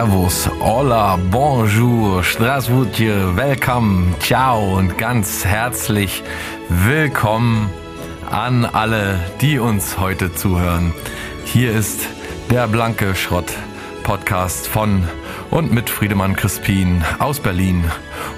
Servus, Hola, Bonjour, Strasbourg, Welcome, Ciao und ganz herzlich willkommen an alle, die uns heute zuhören. Hier ist der Blanke Schrott Podcast von und mit Friedemann Crispin aus Berlin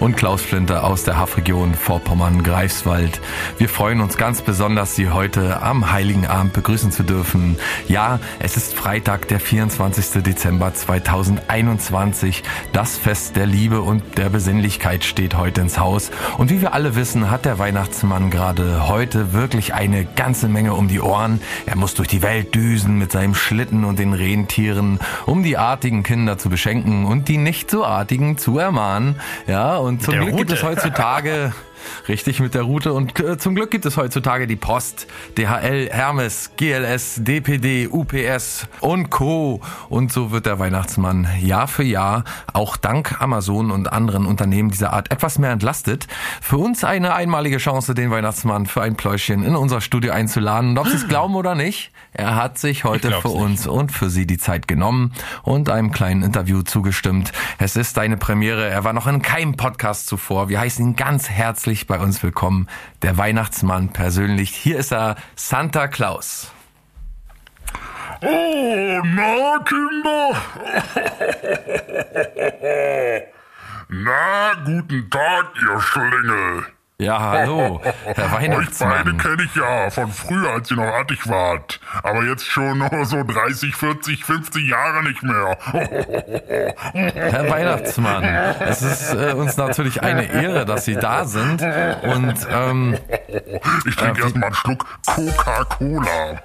und Klaus Flinter aus der Hafregion Vorpommern-Greifswald. Wir freuen uns ganz besonders, Sie heute am Heiligen Abend begrüßen zu dürfen. Ja, es ist Freitag, der 24. Dezember 2021. Das Fest der Liebe und der Besinnlichkeit steht heute ins Haus. Und wie wir alle wissen, hat der Weihnachtsmann gerade heute wirklich eine ganze Menge um die Ohren. Er muss durch die Welt düsen mit seinem Schlitten und den Rentieren, um die artigen Kinder zu beschenken und die nicht so artigen zu ermahnen. Ja, und zum Glück Route. gibt es heutzutage Richtig mit der Route. Und äh, zum Glück gibt es heutzutage die Post, DHL, Hermes, GLS, DPD, UPS und Co. Und so wird der Weihnachtsmann Jahr für Jahr auch dank Amazon und anderen Unternehmen dieser Art etwas mehr entlastet. Für uns eine einmalige Chance, den Weihnachtsmann für ein Pläuschen in unser Studio einzuladen. Und ob Sie es glauben oder nicht, er hat sich heute für uns und für Sie die Zeit genommen und einem kleinen Interview zugestimmt. Es ist eine Premiere. Er war noch in keinem Podcast zuvor. Wir heißen ihn ganz herzlich herzlich bei uns willkommen, der Weihnachtsmann persönlich. Hier ist er, Santa Claus. Oh, na, Kinder. na, guten Tag, ihr Schlingel. Ja, hallo, Herr Weihnachtsmann. Euch beide kenne ich ja von früher, als ihr noch artig wart. Aber jetzt schon nur so 30, 40, 50 Jahre nicht mehr. Herr Weihnachtsmann, es ist äh, uns natürlich eine Ehre, dass Sie da sind. Und ähm, ich trinke äh, erstmal einen Schluck Coca-Cola.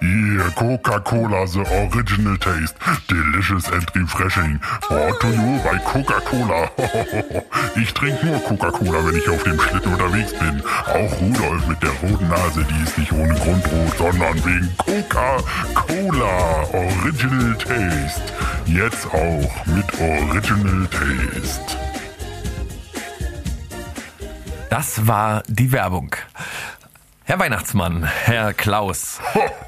yeah, Coca-Cola, the original taste. Delicious and refreshing. Brought to you by Coca-Cola. ich trinke nur Coca-Cola, wenn ich ich auf dem Schlitten unterwegs bin. Auch Rudolf mit der roten Nase, die ist nicht ohne Grund rot, sondern wegen Coca-Cola Original Taste. Jetzt auch mit Original Taste. Das war die Werbung. Herr Weihnachtsmann, Herr Klaus.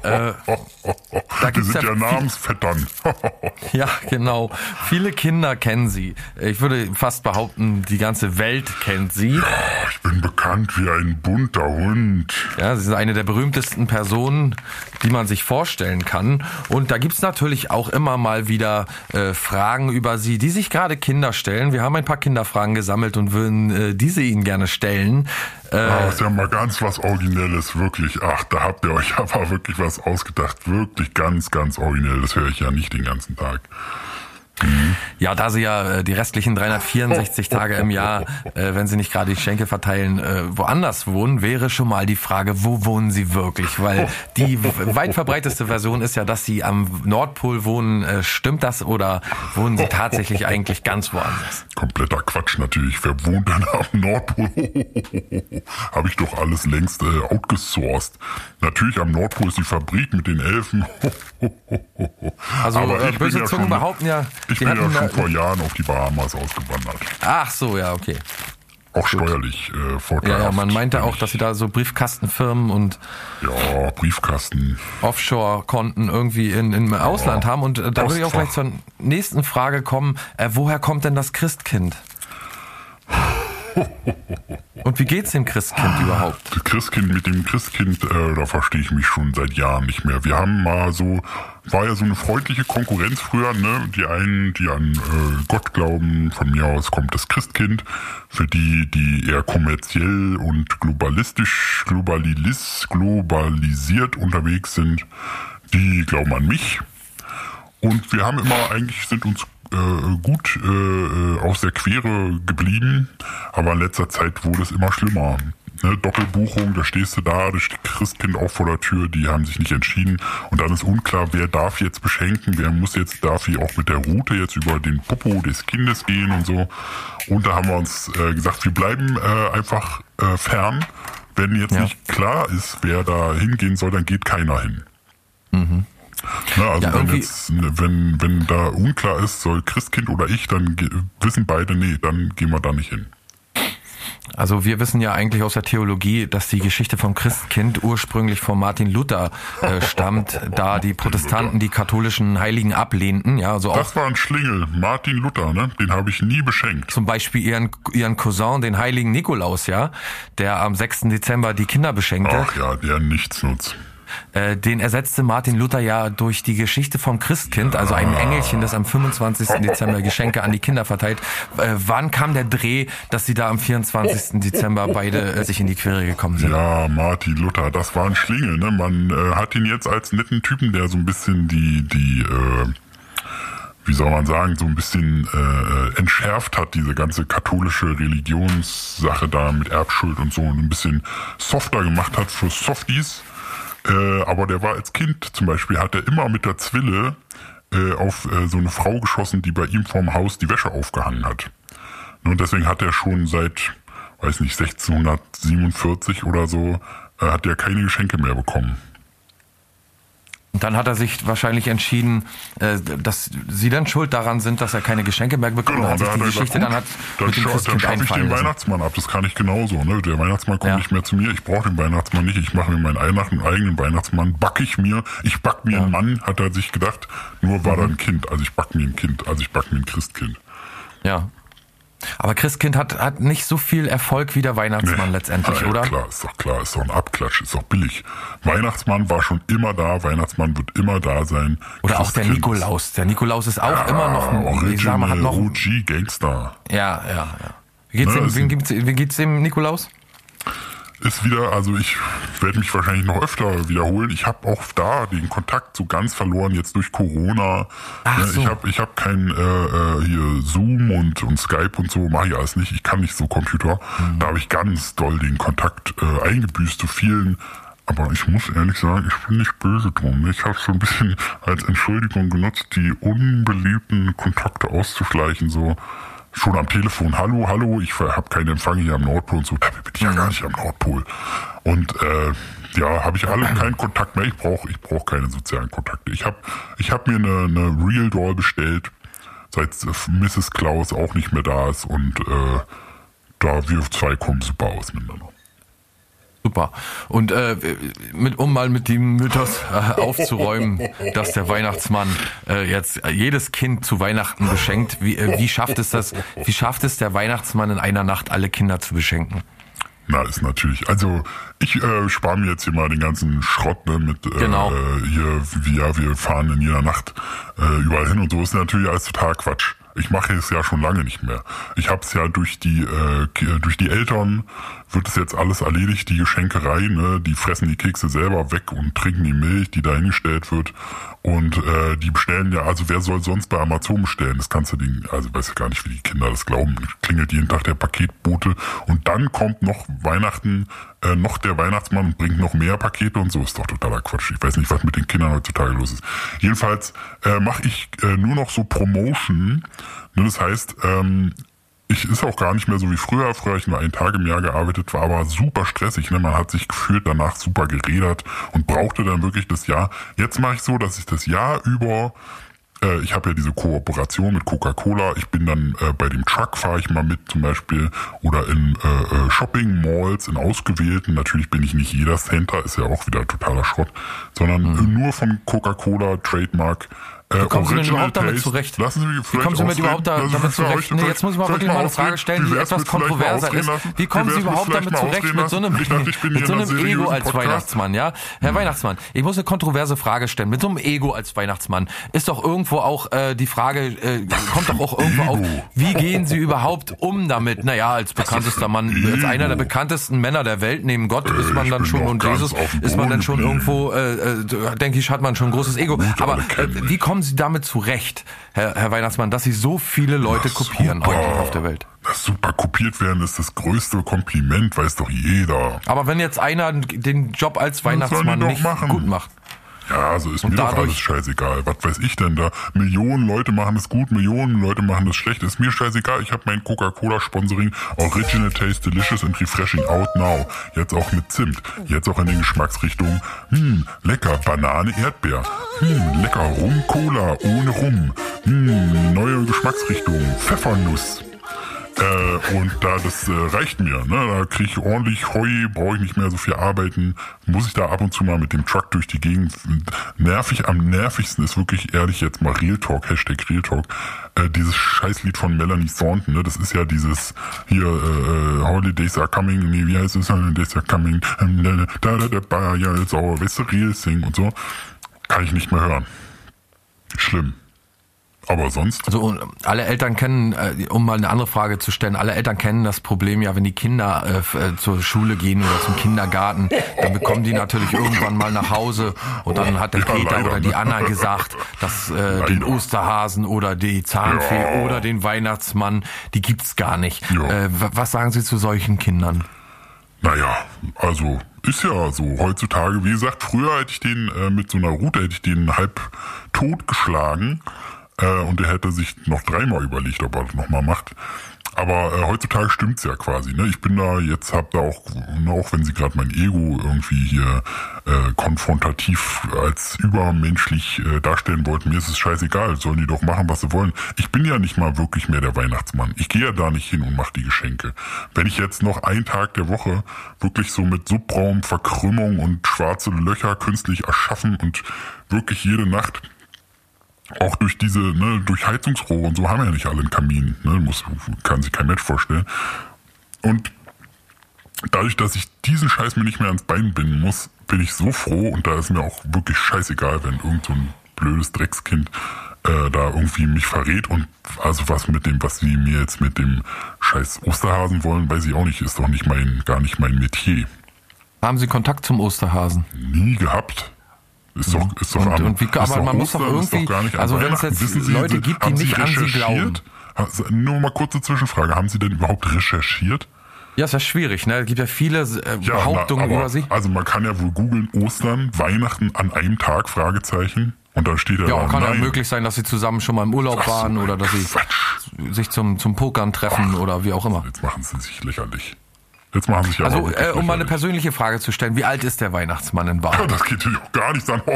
äh, da sind ja, ja Namensvettern. ja, genau. Viele Kinder kennen Sie. Ich würde fast behaupten, die ganze Welt kennt Sie. Ich bin bekannt wie ein bunter Hund. Ja, Sie sind eine der berühmtesten Personen, die man sich vorstellen kann. Und da gibt's natürlich auch immer mal wieder äh, Fragen über Sie, die sich gerade Kinder stellen. Wir haben ein paar Kinderfragen gesammelt und würden äh, diese Ihnen gerne stellen. Äh, ah, ist ja mal ganz was Originelles, wirklich. Ach, da habt ihr euch aber wirklich was ausgedacht. Wirklich ganz, ganz originell. Das höre ich ja nicht den ganzen Tag. Mhm. Ja, da Sie ja äh, die restlichen 364 Tage im Jahr, äh, wenn Sie nicht gerade die Schenke verteilen, äh, woanders wohnen, wäre schon mal die Frage, wo wohnen Sie wirklich? Weil die weit verbreiteste Version ist ja, dass Sie am Nordpol wohnen. Äh, stimmt das oder wohnen Sie tatsächlich eigentlich ganz woanders? Kompletter Quatsch natürlich. Wer wohnt denn am Nordpol? Habe ich doch alles längst äh, outgesourced. Natürlich am Nordpol ist die Fabrik mit den Elfen. also Aber äh, böse Zungen behaupten ja, ich bin ja schon vor Jahren auf die Bahamas ausgewandert. Ach so, ja, okay. Auch steuerlich äh, vorteilhaft. Ja, ja, man meinte auch, dass sie da so Briefkastenfirmen und ja, Briefkasten Offshore-Konten irgendwie in, im ja, Ausland haben. Und äh, da würde ich auch gleich zur nächsten Frage kommen. Äh, woher kommt denn das Christkind? Und wie geht's dem Christkind überhaupt? Das Christkind mit dem Christkind, äh, da verstehe ich mich schon seit Jahren nicht mehr. Wir haben mal so, war ja so eine freundliche Konkurrenz früher, ne? Die einen, die an äh, Gott glauben, von mir aus kommt das Christkind. Für die, die eher kommerziell und globalistisch, globalis, globalisiert unterwegs sind, die glauben an mich. Und wir haben immer eigentlich sind uns äh, gut äh, aus der Quere geblieben, aber in letzter Zeit wurde es immer schlimmer. Ne, Doppelbuchung, da stehst du da, das Christkind auch vor der Tür, die haben sich nicht entschieden und dann ist unklar, wer darf jetzt beschenken, wer muss jetzt, darf hier auch mit der Route jetzt über den Popo des Kindes gehen und so. Und da haben wir uns äh, gesagt, wir bleiben äh, einfach äh, fern. Wenn jetzt ja. nicht klar ist, wer da hingehen soll, dann geht keiner hin. Mhm. Na, also ja, wenn jetzt, wenn, wenn da unklar ist, soll Christkind oder ich, dann wissen beide, nee, dann gehen wir da nicht hin. Also wir wissen ja eigentlich aus der Theologie, dass die Geschichte vom Christkind ursprünglich von Martin Luther äh, stammt, da die Protestanten die katholischen Heiligen ablehnten. Ja, also das war ein Schlingel, Martin Luther, ne? Den habe ich nie beschenkt. Zum Beispiel ihren ihren Cousin, den Heiligen Nikolaus, ja, der am 6. Dezember die Kinder beschenkte. Ach ja, der nichts nutzt. Äh, den ersetzte Martin Luther ja durch die Geschichte vom Christkind, also ein Engelchen, das am 25. Dezember Geschenke an die Kinder verteilt. Äh, wann kam der Dreh, dass sie da am 24. Dezember beide äh, sich in die Quere gekommen sind? Ja, Martin Luther, das war ein Schlingel. Ne? Man äh, hat ihn jetzt als netten Typen, der so ein bisschen die, die äh, wie soll man sagen, so ein bisschen äh, entschärft hat, diese ganze katholische Religionssache da mit Erbschuld und so und ein bisschen softer gemacht hat für Softies. Äh, aber der war als Kind zum Beispiel, hat er immer mit der Zwille äh, auf äh, so eine Frau geschossen, die bei ihm vorm Haus die Wäsche aufgehangen hat. Und deswegen hat er schon seit, weiß nicht, 1647 oder so, äh, hat er keine Geschenke mehr bekommen. Und dann hat er sich wahrscheinlich entschieden, äh, dass sie dann schuld daran sind, dass er keine Geschenke mehr bekommt. Genau, hat sich die er Geschichte gesagt, dann hat dann, mit dem scha- dann schaffe ich einfallen den lassen. Weihnachtsmann ab. Das kann ich genauso. Ne? Der Weihnachtsmann kommt Ja. nicht mehr zu mir. Ich brauche den Weihnachtsmann nicht. Ich mache mir meinen eigenen, eigenen Weihnachtsmann. Back ich mir. Ich back mir einen Mann, hat er sich gedacht. Nur Mhm. war da ein Kind. Also ich back mir ein Kind. Also ich back mir ein Christkind. Ja. Aber Christkind hat, hat nicht so viel Erfolg wie der Weihnachtsmann letztendlich, Ja, oder? Klar, ist doch klar. Ist doch ein Abklatsch. Ist doch billig. Weihnachtsmann war schon immer da. Weihnachtsmann wird immer da sein. Oder auch der Christkind Nikolaus. Der Nikolaus ist auch immer noch, ein- sag mal, hat noch, OG Gangster. ja, ja, ja. Wie geht's, Ne, dem, ein- geht's, wie geht's dem Nikolaus? Ist wieder, also ich werde mich wahrscheinlich noch öfter wiederholen. Ich habe auch da den Kontakt so ganz verloren jetzt durch Corona. Ach Ne, so. Ich habe ich hab kein äh, äh, hier Zoom und, und Skype und so, mache ich alles nicht. Ich kann nicht so Computer. Mhm. Da habe ich ganz doll den Kontakt äh, eingebüßt zu vielen. Aber ich muss ehrlich sagen, ich bin nicht böse drum. Ich habe so ein bisschen als Entschuldigung genutzt, die unbeliebten Kontakte auszuschleichen. So schon am Telefon, hallo, hallo, ich habe keinen Empfang hier am Nordpol und so. Dabei bin ich ja gar nicht am Nordpol. Und äh, ja, habe ich alle keinen Kontakt mehr. Ich brauche ich brauch keine sozialen Kontakte. Ich habe ich hab mir eine, eine Real Doll bestellt, seit äh, Mrs. Klaus auch nicht mehr da ist. Und äh, da wir zwei kommen super aus miteinander. Super. Und äh, mit, um mal mit dem Mythos äh, aufzuräumen, dass der Weihnachtsmann äh, jetzt jedes Kind zu Weihnachten beschenkt, wie, äh, wie schafft es das? Wie schafft es der Weihnachtsmann in einer Nacht alle Kinder zu beschenken? Na, ist natürlich. Also ich äh, spare mir jetzt hier mal den ganzen Schrott ne, mit äh, Genau. hier, wie, ja, wir fahren in jeder Nacht äh, überall hin und so ist natürlich alles total Quatsch. Ich mache es ja schon lange nicht mehr. Ich habe es ja durch die äh, durch die Eltern wird es jetzt alles erledigt, die Geschenkerei, ne, die fressen die Kekse selber weg und trinken die Milch, die da hingestellt wird. Und äh, die bestellen ja, also wer soll sonst bei Amazon bestellen? Das kannst du den, also weiß ich gar nicht, wie die Kinder das glauben. Klingelt jeden Tag der Paketbote und dann kommt noch Weihnachten, äh, noch der Weihnachtsmann und bringt noch mehr Pakete und so. Ist doch totaler Quatsch. Ich weiß nicht, was mit den Kindern heutzutage los ist. Jedenfalls äh, mache ich äh, nur noch so Promotion. Ne, das heißt, ähm, ich ist auch gar nicht mehr so wie früher. Früher habe ich nur einen Tag im Jahr gearbeitet, war aber super stressig. Ne? Man hat sich gefühlt danach super gerädert und brauchte dann wirklich das Jahr. Jetzt mache ich so, dass ich das Jahr über äh, ich habe ja diese Kooperation mit Coca-Cola. Ich bin dann äh, bei dem Truck fahre ich mal mit zum Beispiel oder in äh, äh, Shopping Malls in ausgewählten. Natürlich bin ich nicht jeder Center, ist ja auch wieder totaler Schrott, sondern äh, nur von Coca-Cola Trademark. Äh, Wie kommen Sie denn überhaupt damit zurecht? Lassen Sie mich Wie kommen Sie mit ausreden? überhaupt da, damit zurecht? Nee, jetzt muss ich mal wirklich mal eine. Frage stellen, die etwas kontroverser ist. Wie kommen Sie überhaupt damit zurecht mit so einem, mit so in einem Ego als. Weihnachtsmann, ja? Herr Weihnachtsmann, ich muss eine kontroverse Frage stellen. Mit so einem Ego als Weihnachtsmann ist doch irgendwo auch äh, die Frage, äh, kommt doch auch irgendwo auf, wie gehen Sie überhaupt um damit? Naja, als bekanntester Mann, als einer der bekanntesten Männer der Welt neben Gott ist man dann schon und Jesus ist man dann schon irgendwo, äh, äh, denke ich, hat man schon ein großes Ego. Aber äh, wie kommen Sie damit zurecht, Herr, Herr Weihnachtsmann, dass Sie so viele Leute kopieren super. heute auf der Welt? Das super kopiert werden ist das größte Kompliment, weiß doch jeder. Aber wenn jetzt einer den Job als Weihnachtsmann nicht machen. gut macht, Ja, also ist Und mir doch alles scheißegal. Was weiß ich denn da? Millionen Leute machen es gut, Millionen Leute machen es schlecht. Ist mir scheißegal. Ich habe mein Coca-Cola-Sponsoring Original Taste Delicious and Refreshing out now. Jetzt auch mit Zimt. Jetzt auch in den Geschmacksrichtungen. Hm, lecker Banane, Erdbeer. Hm, lecker Rum Cola ohne Rum. Hm, neue Geschmacksrichtung Pfeffernuss. Äh, und da das äh, reicht mir. Ne? Da kriege ich ordentlich Heu, brauche ich nicht mehr so viel arbeiten. Muss ich da ab und zu mal mit dem Truck durch die Gegend. Nervig, am nervigsten ist wirklich ehrlich jetzt mal Real Talk, Hashtag Real Talk. Äh, dieses Scheißlied von Melanie Thornton, ne? das ist ja dieses hier äh, Holidays are coming, nee, wie heißt es? Holidays are coming, da da da da ja jetzt auch, weißt du, Real Sing und so. Kann ich nicht mehr hören. Schlimm. Aber sonst? Also alle Eltern kennen, äh, um mal eine andere Frage zu stellen, alle Eltern kennen das Problem ja, wenn die Kinder äh, äh, zur Schule gehen oder zum Kindergarten, dann bekommen die natürlich irgendwann mal nach Hause und dann hat der ja, Peter leider, oder die ne? Anna gesagt, dass äh, den Osterhasen oder die Zahnfee ja. oder den Weihnachtsmann, die gibt's gar nicht. Ja. Äh, was sagen Sie zu solchen Kindern? Naja, also ist ja so. Heutzutage, wie gesagt, früher hätte ich den äh, mit so einer Route, hätte ich den halb tot geschlagen. Äh, und er hätte sich noch dreimal überlegt, ob er das nochmal macht. Aber äh, heutzutage stimmt's ja quasi. Ne? Ich bin da jetzt, hab da auch, ne, auch wenn sie gerade mein Ego irgendwie hier äh, konfrontativ als übermenschlich äh, darstellen wollten, mir ist es scheißegal, sollen die doch machen, was sie wollen. Ich bin ja nicht mal wirklich mehr der Weihnachtsmann. Ich gehe ja da nicht hin und mache die Geschenke. Wenn ich jetzt noch einen Tag der Woche wirklich so mit Subraum, Verkrümmung und schwarze Löcher künstlich erschaffen und wirklich jede Nacht auch durch diese, ne, durch Heizungsrohre und so haben wir ja nicht alle einen Kamin, ne, muss, kann sich kein Mensch vorstellen. Und dadurch, dass ich diesen Scheiß mir nicht mehr ans Bein binden muss, bin ich so froh und da ist mir auch wirklich scheißegal, wenn irgend so ein blödes Dreckskind äh, da irgendwie mich verrät und also was mit dem, was sie mir jetzt mit dem scheiß Osterhasen wollen, weiß ich auch nicht, ist doch nicht mein, gar nicht mein Metier. Haben Sie Kontakt zum Osterhasen? Nie gehabt. Ist doch, ist doch und, am, und wie, aber man Ostern, muss doch irgendwie, doch also wenn es jetzt sie, Leute gibt, die nicht an Sie glauben. Nur mal kurze Zwischenfrage. Haben Sie denn überhaupt recherchiert? Ja, ist ja schwierig, ne? Es gibt ja viele äh, ja, Behauptungen na, aber, über sie. Also man kann ja wohl googeln Ostern, Weihnachten an einem Tag, Fragezeichen. Und dann steht da. Ja, kann nein. ja möglich sein, dass sie zusammen schon mal im Urlaub so, waren oder dass Quatsch. sie sich zum, zum Pokern treffen Ach, oder wie auch immer. Jetzt machen sie sich lächerlich. Jetzt machen sich ja Also, äh, um mal eine persönliche Frage zu stellen, wie alt ist der Weihnachtsmann in Wahrheit? Ja, das geht natürlich auch gar nicht an.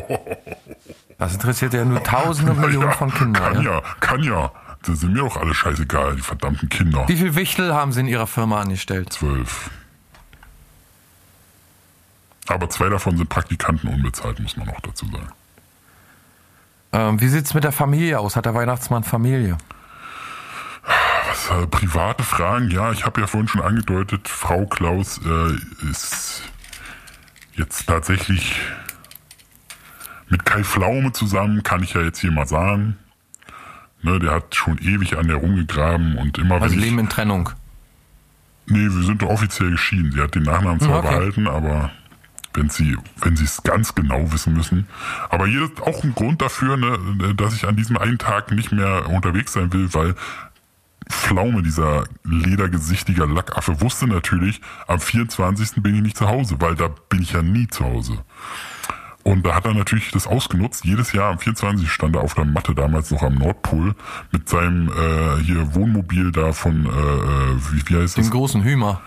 Das interessiert ja nur tausende Millionen ja, von Kindern. Kann ja? ja, kann ja. Das sind mir auch alle scheißegal, die verdammten Kinder. Wie viel Wichtel haben Sie in Ihrer Firma angestellt? Zwölf. Aber zwei davon sind Praktikanten unbezahlt, muss man auch dazu sagen. Ähm, wie sieht's mit der Familie aus? Hat der Weihnachtsmann Familie? Was, äh, private Fragen? Ja, ich habe ja vorhin schon angedeutet, Frau Klaus äh, ist jetzt tatsächlich mit Kai Pflaume zusammen, kann ich ja jetzt hier mal sagen. Ne, der hat schon ewig an der rumgegraben und immer also wenn leben in Trennung? Nee, wir sind offiziell geschieden. Sie hat den Nachnamen zwar okay. behalten, aber wenn sie wenn sie es ganz genau wissen müssen. Aber hier ist auch ein Grund dafür, ne, dass ich an diesem einen Tag nicht mehr unterwegs sein will, weil Pflaume, dieser ledergesichtiger Lackaffe, wusste natürlich, am 24. bin ich nicht zu Hause, weil da bin ich ja nie zu Hause. Und da hat er natürlich das ausgenutzt. Jedes Jahr am 24. stand er auf der Matte, damals noch am Nordpol, mit seinem äh, hier Wohnmobil da von, äh, äh wie, wie heißt das? Dem großen Hümer.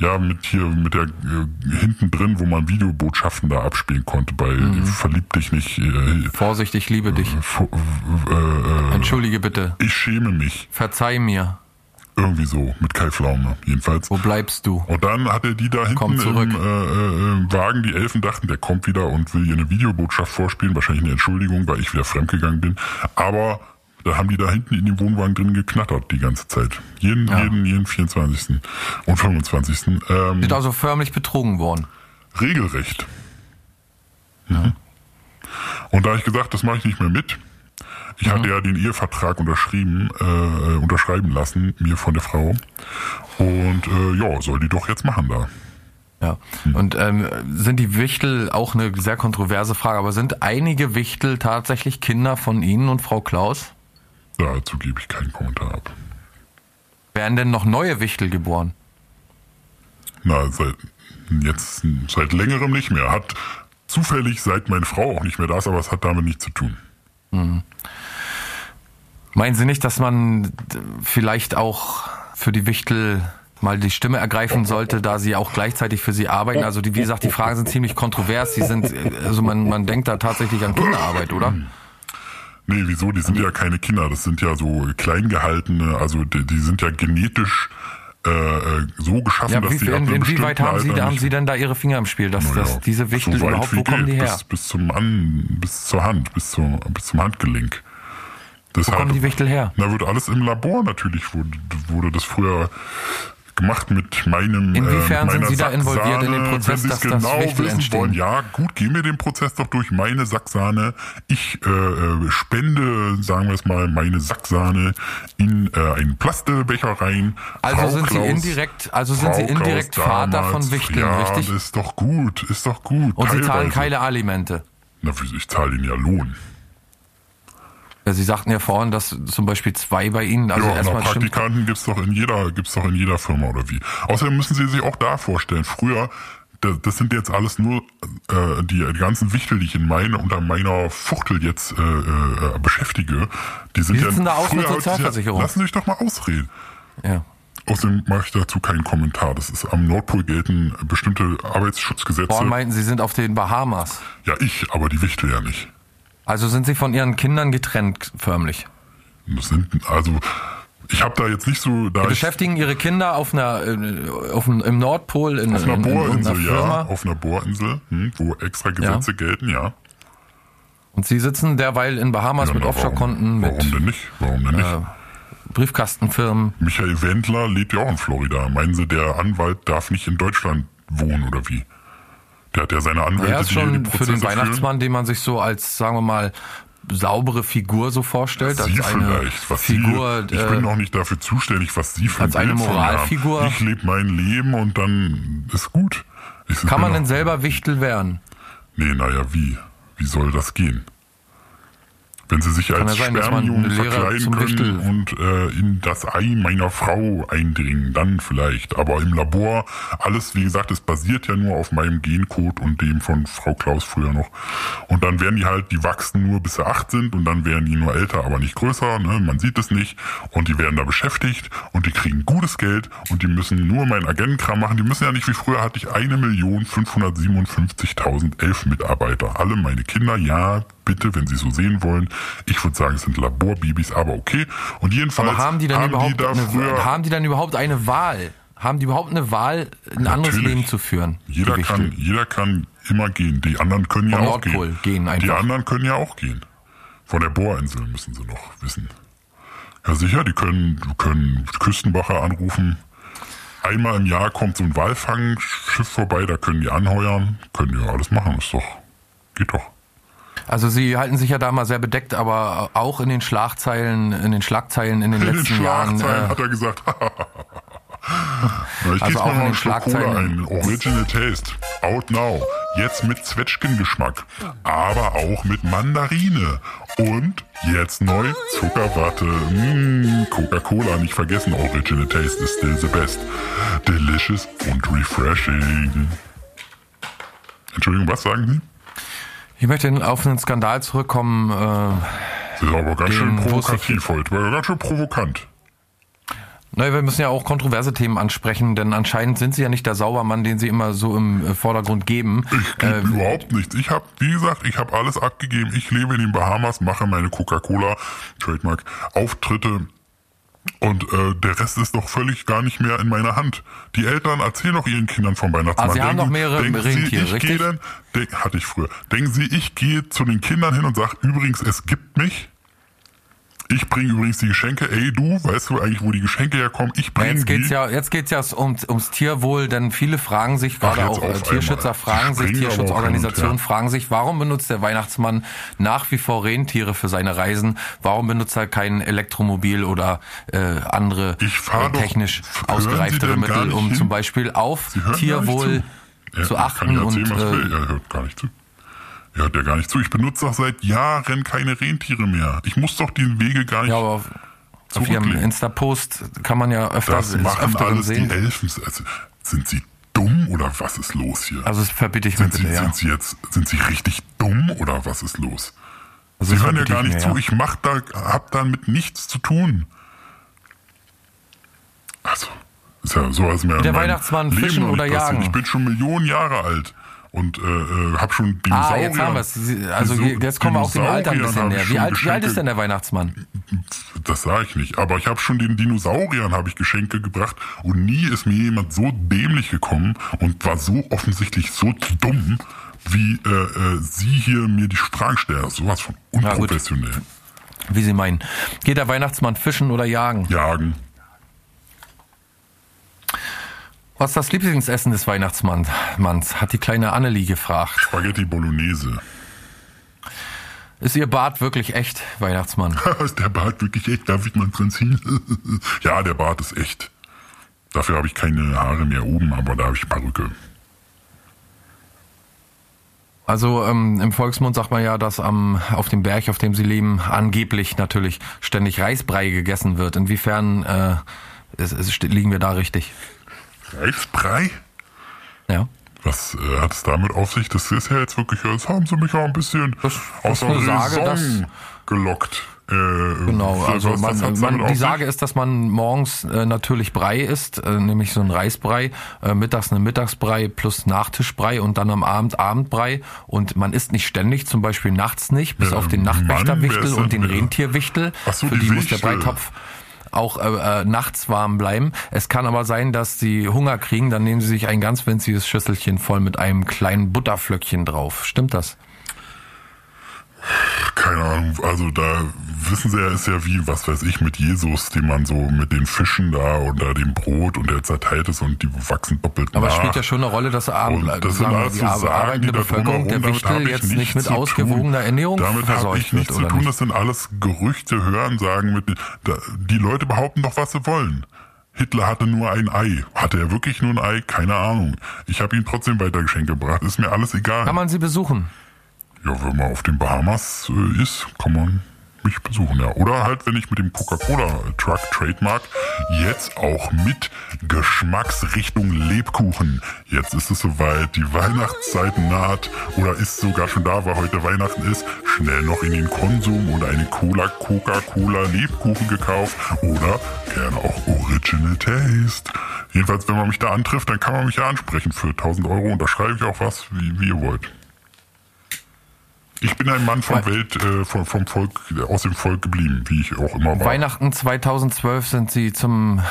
Ja, mit hier, mit der äh, hinten drin, wo man Videobotschaften da abspielen konnte bei mhm. Verlieb dich nicht. Äh, Vorsicht, ich liebe dich. Äh, äh, Entschuldige bitte. Ich schäme mich. Verzeih mir. Irgendwie so, mit Kai Pflaume, jedenfalls. Wo bleibst du? Und dann hat er die da hinten im äh, äh, Wagen, die Elfen dachten, der kommt wieder und will ihr eine Videobotschaft vorspielen, wahrscheinlich eine Entschuldigung, weil ich wieder fremdgegangen bin. Aber da haben die da hinten in dem Wohnwagen drin geknattert die ganze Zeit. Jeden, ja. jeden, jeden 24. und 25. Ähm, Sind also förmlich betrogen worden. Regelrecht. Mhm. Und da habe ich gesagt, das mache ich nicht mehr mit. Ich mhm. hatte ja den Ehevertrag unterschrieben, äh, unterschreiben lassen, mir von der Frau. Und äh, ja, soll die doch jetzt machen da. Ja, hm. und ähm, sind die Wichtel auch eine sehr kontroverse Frage, aber sind einige Wichtel tatsächlich Kinder von Ihnen und Frau Klaus? Dazu gebe ich keinen Kommentar ab. Werden denn noch neue Wichtel geboren? Na, seit, jetzt seit längerem nicht mehr. Hat zufällig seit meine Frau auch nicht mehr da ist, aber es hat damit nichts zu tun. Mhm. Meinen Sie nicht, dass man vielleicht auch für die Wichtel mal die Stimme ergreifen sollte, da sie auch gleichzeitig für sie arbeiten? Also die, wie gesagt, die Fragen sind ziemlich kontrovers. Sie sind, also man, man denkt da tatsächlich an Kinderarbeit, oder? Nee, wieso? Die sind ja keine Kinder, das sind ja so klein gehaltene, also die, die sind ja genetisch äh, äh so geschaffen, ja, dass wie, die ab in, inwieweit haben Sie, haben Sie denn da Ihre Finger im Spiel, dass, Naja, dass diese Wichtel so überhaupt, wo kommen die her? Bis, bis zum An, bis zur Hand, bis, zur, bis zum Handgelenk. Wo Deshalb, kommen die Wichtel her? Na, wird alles im Labor natürlich, wurde, wurde das früher gemacht mit meinem Inwiefern äh, sind Sie da involviert in den. Prozess, Wenn Sie dass das genau Wichtel wissen entstehen? wollen, ja, gut, gehen wir den Prozess doch durch. Meine Sacksahne, ich äh, äh, spende, sagen wir es mal, meine Sacksahne in äh, einen Plastebecher rein. Also Frau sind Sie Klaus, indirekt- also sind Sie Frau indirekt Klaus Vater damals, von Wichteln, ja, richtig? ist doch gut, ist doch gut. Und Sie zahlen teilweise. keine Alimente. Na, ich zahle Ihnen ja Lohn. Ja, Sie sagten ja vorhin, dass zum Beispiel zwei bei Ihnen, also ja, na. Praktikanten gibt's doch in jeder, gibt's doch in jeder Firma oder wie. Außerdem müssen Sie sich auch da vorstellen, früher, das, sind jetzt alles nur äh, die, die ganzen Wichtel, die ich in meine, unter meiner Fuchtel jetzt äh, äh, beschäftige, die sind Wie ja sieht's denn da aus mit Sozialversicherung? Lassen Sie mich doch mal ausreden. Ja. Außerdem mache ich dazu keinen Kommentar. Das ist am Nordpol gelten bestimmte Arbeitsschutzgesetze. Vorhin meinten Sie sind auf den Bahamas. ja, ich, aber die Wichtel ja nicht. Also sind Sie von Ihren Kindern getrennt, förmlich. Das sind, also, ich habe da jetzt nicht so, da Sie beschäftigen Ihre Kinder auf einer, äh, auf einem, im Nordpol in, auf einer in, in Bohrinsel, irgendeiner ja, auf einer Bohrinsel, hm, wo extra Gesetze gelten, ja. Und Sie sitzen derweil in Bahamas Ja, mit Offshore-Konten, Warum, mit warum denn nicht? Warum denn nicht? äh, Briefkastenfirmen. Michael Wendler lebt ja auch in Florida. Meinen Sie, der Anwalt darf nicht in Deutschland wohnen oder wie? Der hat ja seine Anwälte, Er ist schon die für den Weihnachtsmann, den man sich so als, sagen wir mal, saubere Figur so vorstellt, Führen. Sie als eine vielleicht. Was Figur. Sie, ich äh, bin auch nicht dafür zuständig, was Sie für als ein eine. Moralfigur. Ich lebe mein Leben und dann ist gut. Ich kann man bin denn selber Wichtel werden? Nee, naja, wie? Wie soll das gehen? Wenn sie sich als sein, Lehre verkleiden können und äh, in das Ei meiner Frau eindringen, dann vielleicht. Aber im Labor, alles, wie gesagt, es basiert ja nur auf meinem Gencode und dem von Frau Klaus früher noch. Und dann werden die halt, die wachsen nur bis sie acht sind und dann werden die nur älter, aber nicht größer, ne? man sieht es nicht. Und die werden da beschäftigt und die kriegen gutes Geld und die müssen nur meinen Agentenkram machen. Die müssen ja nicht wie früher hatte ich eine Million 557.000 elf Mitarbeiter. Alle meine Kinder, ja, bitte, wenn sie so sehen wollen. Ich würde sagen, es sind Laborbibis, aber okay. Und jedenfalls Aber haben die dann überhaupt da eine, haben die dann überhaupt eine Wahl? Haben die überhaupt eine Wahl, ein anderes. Leben zu führen? jeder die kann, jeder kann immer gehen. Die anderen können ja Vom auch Nordpol gehen. gehen die anderen können ja auch gehen. Von der Bohrinsel müssen sie noch wissen. Ja sicher, die können, die können Küstenwache anrufen. Einmal im Jahr kommt so ein Walfangschiff vorbei, da können die anheuern. Können die ja alles machen, ist doch, geht doch. Also sie halten sich ja da mal sehr bedeckt, aber auch in den Schlagzeilen, in den Schlagzeilen in den In den letzten Jahren. Schlagzeilen Äh, hat er gesagt. Na, ich Also auch mir in mal den Schlagzeilen. ein. Original Taste. Out now. Jetzt mit Zwetschgengeschmack. Aber auch mit Mandarine. Und jetzt neu Zuckerwatte. Mm, Coca-Cola nicht vergessen. Original Taste is still the best. Delicious und refreshing. Entschuldigung, was sagen Sie? Ich möchte auf einen Skandal zurückkommen. Äh, Das ist aber ganz schön provokativ heute. War ganz schön provokant. naja, wir müssen ja auch kontroverse Themen ansprechen, denn anscheinend sind sie ja nicht der Saubermann, den sie immer so im äh, Vordergrund geben. Ich gebe überhaupt nichts. Ich habe, wie gesagt, ich habe alles abgegeben. Ich lebe in den Bahamas, mache meine Coca-Cola Trademark Auftritte und äh, der Rest ist doch völlig gar nicht mehr in meiner Hand. Die Eltern erzählen doch ihren Kindern vom Weihnachtsmann. Ah, Sie haben doch mehrere denken Rentiere, Sie, ich gehe dann, denk, hatte ich früher. Denken Sie, ich gehe zu den Kindern hin und sage, übrigens, es gibt mich. Ich bringe übrigens die Geschenke. Ey, du, weißt du eigentlich, wo die Geschenke herkommen? Ich Ja, bringe jetzt geht's die. ja, jetzt geht's ja ums, ums Tierwohl, denn viele fragen sich, gerade auch äh, Tierschützer einmal. fragen sich, Tierschutzorganisationen her. fragen sich, warum benutzt der Weihnachtsmann nach wie vor Rentiere für seine Reisen? Warum benutzt er kein Elektromobil oder äh, andere äh, doch- technisch Sie ausgereiftere Mittel, um hin? zum Beispiel auf Tierwohl zu. zu Er achten ja und will. äh, Er hört gar nicht zu. Er hört ja gar nicht zu. Ich benutze doch seit Jahren keine Rentiere mehr. Ich muss doch die Wege gar nicht ja, aber auf, auf ihrem. Insta-Post kann man ja öfter, Das machen alles sehen. die Elfen. Also, sind sie dumm oder was ist los hier? Also das verbitte ich mir sind, sie, bitte, ja. sind sie jetzt, sind sie richtig dumm oder was ist los? Also Sie hören ja gar ich nicht mir, zu. ja. Ich mach da, hab damit nichts zu tun. Also, ist ja so, als mir Der Weihnachtsmann Leben fischen oder jagen? Ich bin schon Millionen Jahre alt. Und äh, äh habe schon Dinosaurier. Ah, jetzt haben wir es. Also jetzt kommen wir auch dem Alter ein bisschen näher. Wie alt, wie alt ist denn der Weihnachtsmann? Das sage ich nicht. Aber ich habe schon den Dinosauriern habe ich Geschenke gebracht und nie ist mir jemand so dämlich gekommen und war so offensichtlich so dumm, wie äh, äh, Sie hier mir die Fragen stellen. Sowas von unprofessionell. Ja, wie Sie meinen. Geht der Weihnachtsmann fischen oder jagen? Jagen. Was ist das Lieblingsessen des Weihnachtsmanns? Hat die kleine Annelie gefragt. Spaghetti Bolognese. Ist Ihr Bart wirklich echt, Weihnachtsmann? ist der Bart wirklich echt? Darf ich mal dran ziehen? ja, der Bart ist echt. Dafür habe ich keine Haare mehr oben, aber da habe ich Perücke. Also ähm, im Volksmund sagt man ja, dass am, auf dem Berg, auf dem sie leben, angeblich natürlich ständig Reisbrei gegessen wird. Inwiefern äh, ist, ist, liegen wir da richtig? Reisbrei? Ja. Was äh, hat es damit auf sich? Das ist ja jetzt wirklich, das haben sie mich auch ein bisschen das, aus der Saison gelockt. Äh, genau, also man, man, die Sage ist, dass man morgens äh, natürlich Brei isst, äh, nämlich so ein Reisbrei, äh, mittags eine Mittagsbrei plus Nachtischbrei und dann am Abend Abendbrei und man isst nicht ständig, zum Beispiel nachts nicht, bis ja, auf den Nachtwächterwichtel und den Rentierwichtel. So, für die, die muss der Breitopf auch äh, äh, nachts warm bleiben. Es kann aber sein, dass sie Hunger kriegen, dann nehmen sie sich ein ganz winziges Schüsselchen voll mit einem kleinen Butterflöckchen drauf. Stimmt das? Keine Ahnung, also da wissen sie ja, ist ja wie, was weiß ich, mit Jesus, den man so mit den Fischen da oder dem Brot und der zerteilt ist und die wachsen doppelt Aber es spielt ja schon eine Rolle, dass Abend, das sind alles so Sagen, arbeitende Bevölkerung der Wichtel jetzt nicht mit ausgewogener Ernährung Damit habe ich nichts zu tun, nicht? das sind alles Gerüchte, Hörensagen. Mit, die Leute behaupten doch, was sie wollen. Hitler hatte nur ein Ei. Hatte er wirklich nur ein Ei? Keine Ahnung. Ich habe ihm trotzdem weiter Geschenke gebracht. Ist mir alles egal. Kann man sie besuchen? Ja, wenn man auf den Bahamas äh, ist, kann man mich besuchen, ja. Oder halt, wenn ich mit dem Coca-Cola-Truck Trademark jetzt auch mit Geschmacksrichtung Lebkuchen. Jetzt ist es soweit, die Weihnachtszeit naht oder ist sogar schon da, weil heute Weihnachten ist. Schnell noch in den Konsum und eine Cola Coca-Cola Lebkuchen gekauft oder gerne auch Original Taste. Jedenfalls, wenn man mich da antrifft, dann kann man mich ja ansprechen für 1000 Euro und da schreibe ich auch was, wie, wie ihr wollt. Ich bin ein Mann von Welt, äh, vom, vom Volk, aus dem Volk geblieben, wie ich auch immer war. Weihnachten 2012 sind Sie zum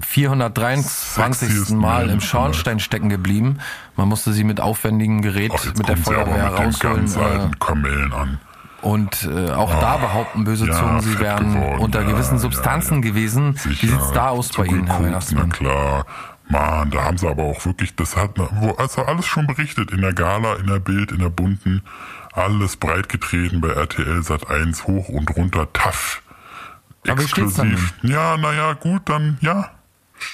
423. Mal im Schornstein stecken geblieben. Man musste Sie mit aufwendigem Gerät Ach, mit der Feuerwehr rausholen. Äh, Kamellen an. Und äh, auch oh, da behaupten böse ja, Zungen, sie wären geworden. unter ja, gewissen Substanzen ja, gewesen. Sicher. Wie sieht's da aus bei Ihnen, Herr Weihnachtsmann? Na klar. Mann, da haben sie aber auch wirklich, das hat wo, also alles schon berichtet, in der Gala, in der Bild, in der bunten alles breitgetreten bei RTL Sat 1 hoch und runter, tough. Exklusiv. Ja, naja, gut, dann ja.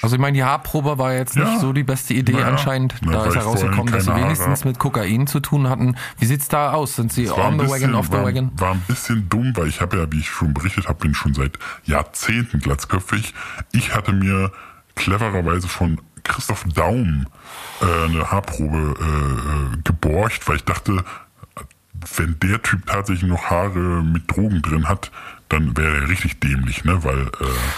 Also ich meine, die Haarprobe war jetzt nicht ja. so die beste Idee naja. anscheinend. Da Na, ist herausgekommen, dass sie wenigstens Haare. mit Kokain zu tun hatten. Wie sieht's da aus? Sind sie on the wagon, off the war, wagon? War ein bisschen dumm, weil ich habe ja, wie ich schon berichtet habe, bin schon seit Jahrzehnten glatzköpfig. Ich hatte mir clevererweise von Christoph Daum äh, eine Haarprobe äh, äh geborgt, weil ich dachte, wenn der Typ tatsächlich noch Haare mit Drogen drin hat, dann wäre er richtig dämlich, ne? Weil äh,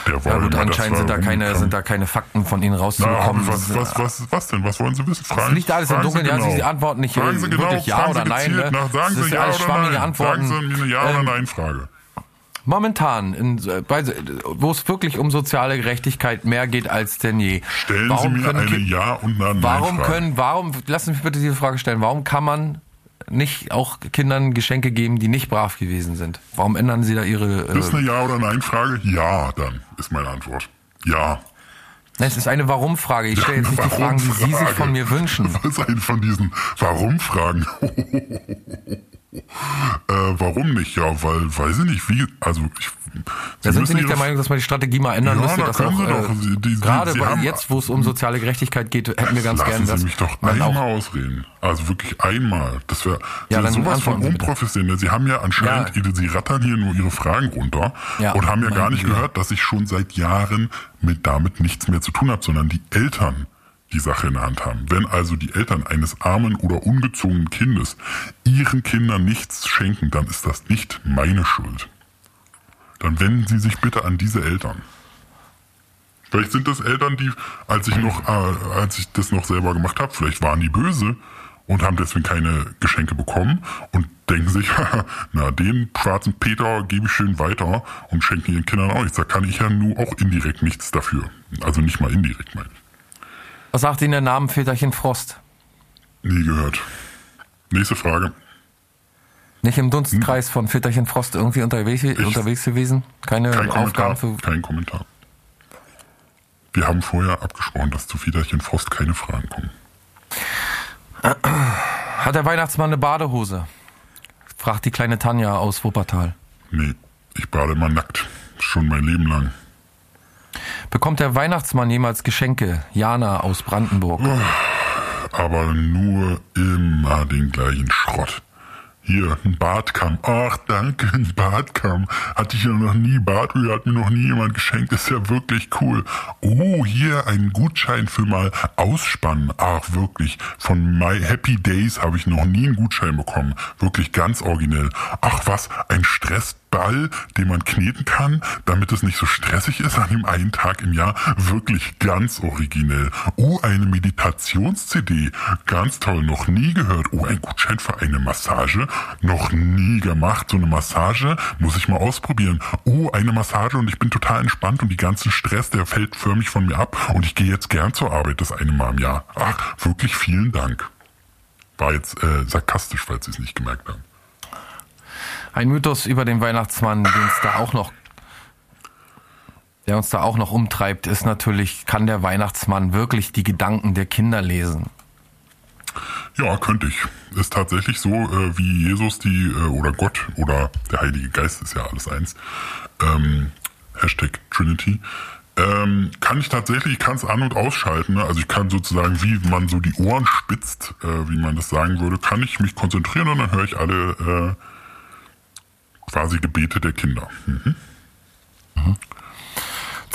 der war. Ja gut, anscheinend sind da keine, sind da keine Fakten von Ihnen rauszubekommen. Na, was, was, was, was denn? Was wollen Sie wissen? Fragen, das liegt alles im Dunkeln, ja, Sie genau. antworten nicht Fragen Sie wirklich genau, ja oder nein. Ne? Nach, sagen Sie ja oder nein. Antworten. Sagen Sie mir eine Ja- oder ähm, Nein-Frage. Momentan, in, bei, wo es wirklich um soziale Gerechtigkeit mehr geht als denn je. Stellen warum Sie mir eine Ja- und eine Nein-Frage. Warum können, warum, lassen Sie mich bitte diese Frage stellen, warum kann man nicht auch Kindern Geschenke geben, die nicht brav gewesen sind? Warum ändern Sie da Ihre... Äh das ist eine Ja- oder Nein-Frage? Ja, dann ist meine Antwort. Ja. Es ist eine Warum-Frage. Ich stelle jetzt nicht die Fragen, die Sie sich von mir wünschen. Was ist eine von diesen Warum-Fragen? Äh, warum nicht? Ja, weil, weiß ich nicht, wie, also ich. Da sind Sie nicht der Meinung, dass man die Strategie mal ändern ja, müsste? Da dass auch, äh, die, die, gerade Sie haben, jetzt, wo es um soziale Gerechtigkeit geht, hätten wir ganz gerne das. Sie mich doch einmal ausreden. Also wirklich einmal. Das wäre ja, sowas von unprofessionell. Sie haben ja anscheinend, ja. Sie rattern hier nur Ihre Fragen runter ja, und haben ja gar nicht gehört, dass ich schon seit Jahren mit damit nichts mehr zu tun habe, sondern die Eltern die Sache in der Hand haben. Wenn also die Eltern eines armen oder ungezogenen Kindes ihren Kindern nichts schenken, dann ist das nicht meine Schuld. Dann wenden Sie sich bitte an diese Eltern. Vielleicht sind das Eltern, die, als ich noch, äh, als ich das noch selber gemacht habe, vielleicht waren die böse und haben deswegen keine Geschenke bekommen und denken sich, na, den schwarzen Peter gebe ich schön weiter und schenken ihren Kindern auch nichts. Da kann ich ja nur auch indirekt nichts dafür. Also nicht mal indirekt, meine ich. Was sagt Ihnen der Name Väterchen Frost? Nie gehört. Nächste Frage. Nicht im Dunstkreis von Väterchen Frost irgendwie unterwegs, unterwegs gewesen? Keine Kein Kommentar. Aufgaben für. Kein Kommentar. Wir haben vorher abgesprochen, dass zu Väterchen Frost keine Fragen kommen. Hat der Weihnachtsmann eine Badehose? Fragt die kleine Tanja aus Wuppertal. Nee, ich bade immer nackt. Schon mein Leben lang. Bekommt der Weihnachtsmann jemals Geschenke? Jana aus Brandenburg. aber nur immer den gleichen Schrott. Hier, ein Bartkamm. Ach, danke, ein Bartkamm. Hatte ich ja noch nie. Bartöl hat mir noch nie jemand geschenkt. Ist ja wirklich cool. Oh, hier ein Gutschein für mal ausspannen. Ach, wirklich. Von My Happy Days habe ich noch nie einen Gutschein bekommen. Wirklich ganz originell. Ach was, ein Stressball, den man kneten kann, damit es nicht so stressig ist an dem einen Tag im Jahr. Wirklich ganz originell. Oh, eine Meditations-CD. Ganz toll. Noch nie gehört. Oh, ein Gutschein für eine Massage. Noch nie gemacht. So eine Massage muss ich mal ausprobieren. Oh, eine Massage und ich bin total entspannt und die ganzen Stress, der fällt förmlich von mir ab und ich gehe jetzt gern zur Arbeit das eine Mal im Jahr. Ach, wirklich vielen Dank. War jetzt äh, sarkastisch, falls Sie es nicht gemerkt haben. Ein Mythos über den Weihnachtsmann, den es da auch noch, der uns da auch noch umtreibt, ist natürlich, kann der Weihnachtsmann wirklich die Gedanken der Kinder lesen? Ja, könnte ich. Ist tatsächlich so, äh, wie Jesus die, äh, oder Gott, oder der Heilige Geist ist ja alles eins. Ähm, Hashtag Trinity. Ähm, kann ich tatsächlich, ich kann es an- und ausschalten. Ne? Also ich kann sozusagen, wie man so die Ohren spitzt, äh, wie man das sagen würde, kann ich mich konzentrieren und dann höre ich alle äh, quasi Gebete der Kinder. Mhm.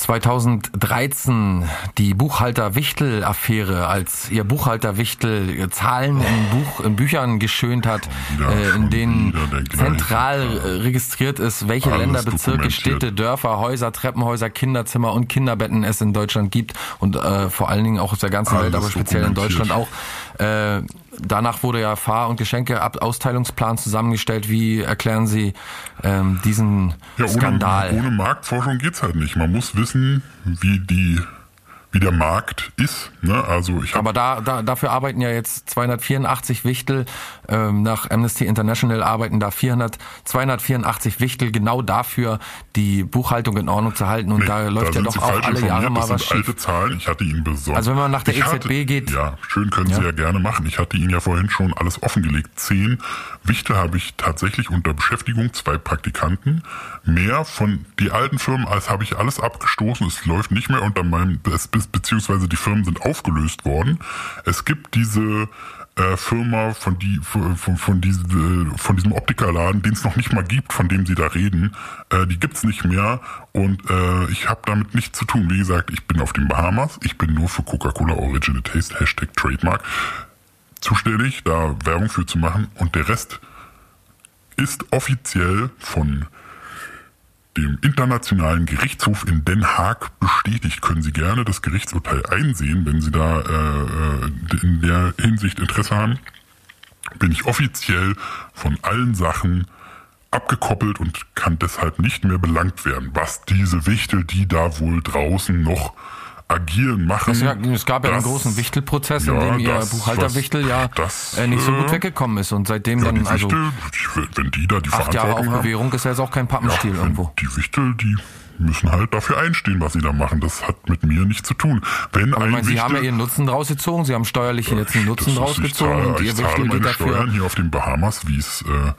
2013 die Buchhalter-Wichtel-Affäre, als ihr Buchhalter Wichtel Zahlen in, Buch, in Büchern geschönt hat, wieder, äh, in denen zentral registriert ist, welche Alles Länder, Bezirke. Städte, Dörfer, Häuser, Treppenhäuser, Kinderzimmer und Kinderbetten es in Deutschland gibt und äh, vor allen Dingen auch aus der ganzen Welt, Alles aber speziell in. Deutschland auch. Äh, danach wurde ja Fahr- und Geschenke-Austeilungsplan zusammengestellt. Wie erklären Sie ähm, diesen Ja, Skandal? ohne, ohne Marktforschung geht's halt nicht. Man muss wissen, wie die, wie der Markt ist. Ne? Also ich Aber da, da, dafür arbeiten ja jetzt 284 Wichtel, ähm, nach Amnesty International arbeiten da 400, 284 Wichtel genau dafür, die Buchhaltung in Ordnung zu halten. Und Nee, da läuft ja sind doch auch alle Jahre mal das was schief. alte Zahlen. Ich hatte Ihnen besorgt. Also wenn man nach der Ich EZB geht- Ja, schön können Sie Ja. ja gerne machen. Ich hatte Ihnen ja vorhin schon alles offengelegt. Zehn Wichte habe ich tatsächlich unter Beschäftigung, zwei Praktikanten. Mehr von die alten Firmen, als habe ich alles abgestoßen. Es läuft nicht mehr unter meinem, es, be- beziehungsweise die Firmen sind aufgelöst worden. Es gibt diese äh, Firma von, die, von, von, diese, von diesem Optikerladen, den es noch nicht mal gibt, von dem Sie da reden, äh, die gibt's nicht mehr und äh, ich habe damit nichts zu tun. Wie gesagt, ich bin auf den Bahamas, ich bin nur für Coca-Cola Original Taste, Hashtag Trademark, zuständig, da Werbung für zu machen und der Rest ist offiziell von dem Internationalen Gerichtshof in Den Haag bestätigt. Können Sie gerne das Gerichtsurteil einsehen, wenn Sie da äh, in der Hinsicht Interesse haben. Bin ich offiziell von allen Sachen abgekoppelt und kann deshalb nicht mehr belangt werden. Was diese Wichtel, die da wohl draußen noch agieren, machen. Es gab, es gab ja einen großen Wichtelprozess, ja, in dem ihr das, Buchhalter was- Wichtel ja das, äh, nicht so äh, gut weggekommen ist. Und seitdem Ja, dann, die also Wichtel, die, wenn die da die acht Jahre auf Bewährung ist ja jetzt auch kein Pappenstiel wenn irgendwo. Die Wichtel, die müssen halt dafür einstehen, was sie da machen. Das hat mit mir nichts zu tun. Wenn Aber ein ich meine, Sie Wichtel, haben ja Ihren Nutzen draus gezogen, Sie haben steuerlich jetzt einen Nutzen draus gezogen zahle, und Ihr Wichtel geht dafür. Steuern hier auf den Bahamas, wie es, äh,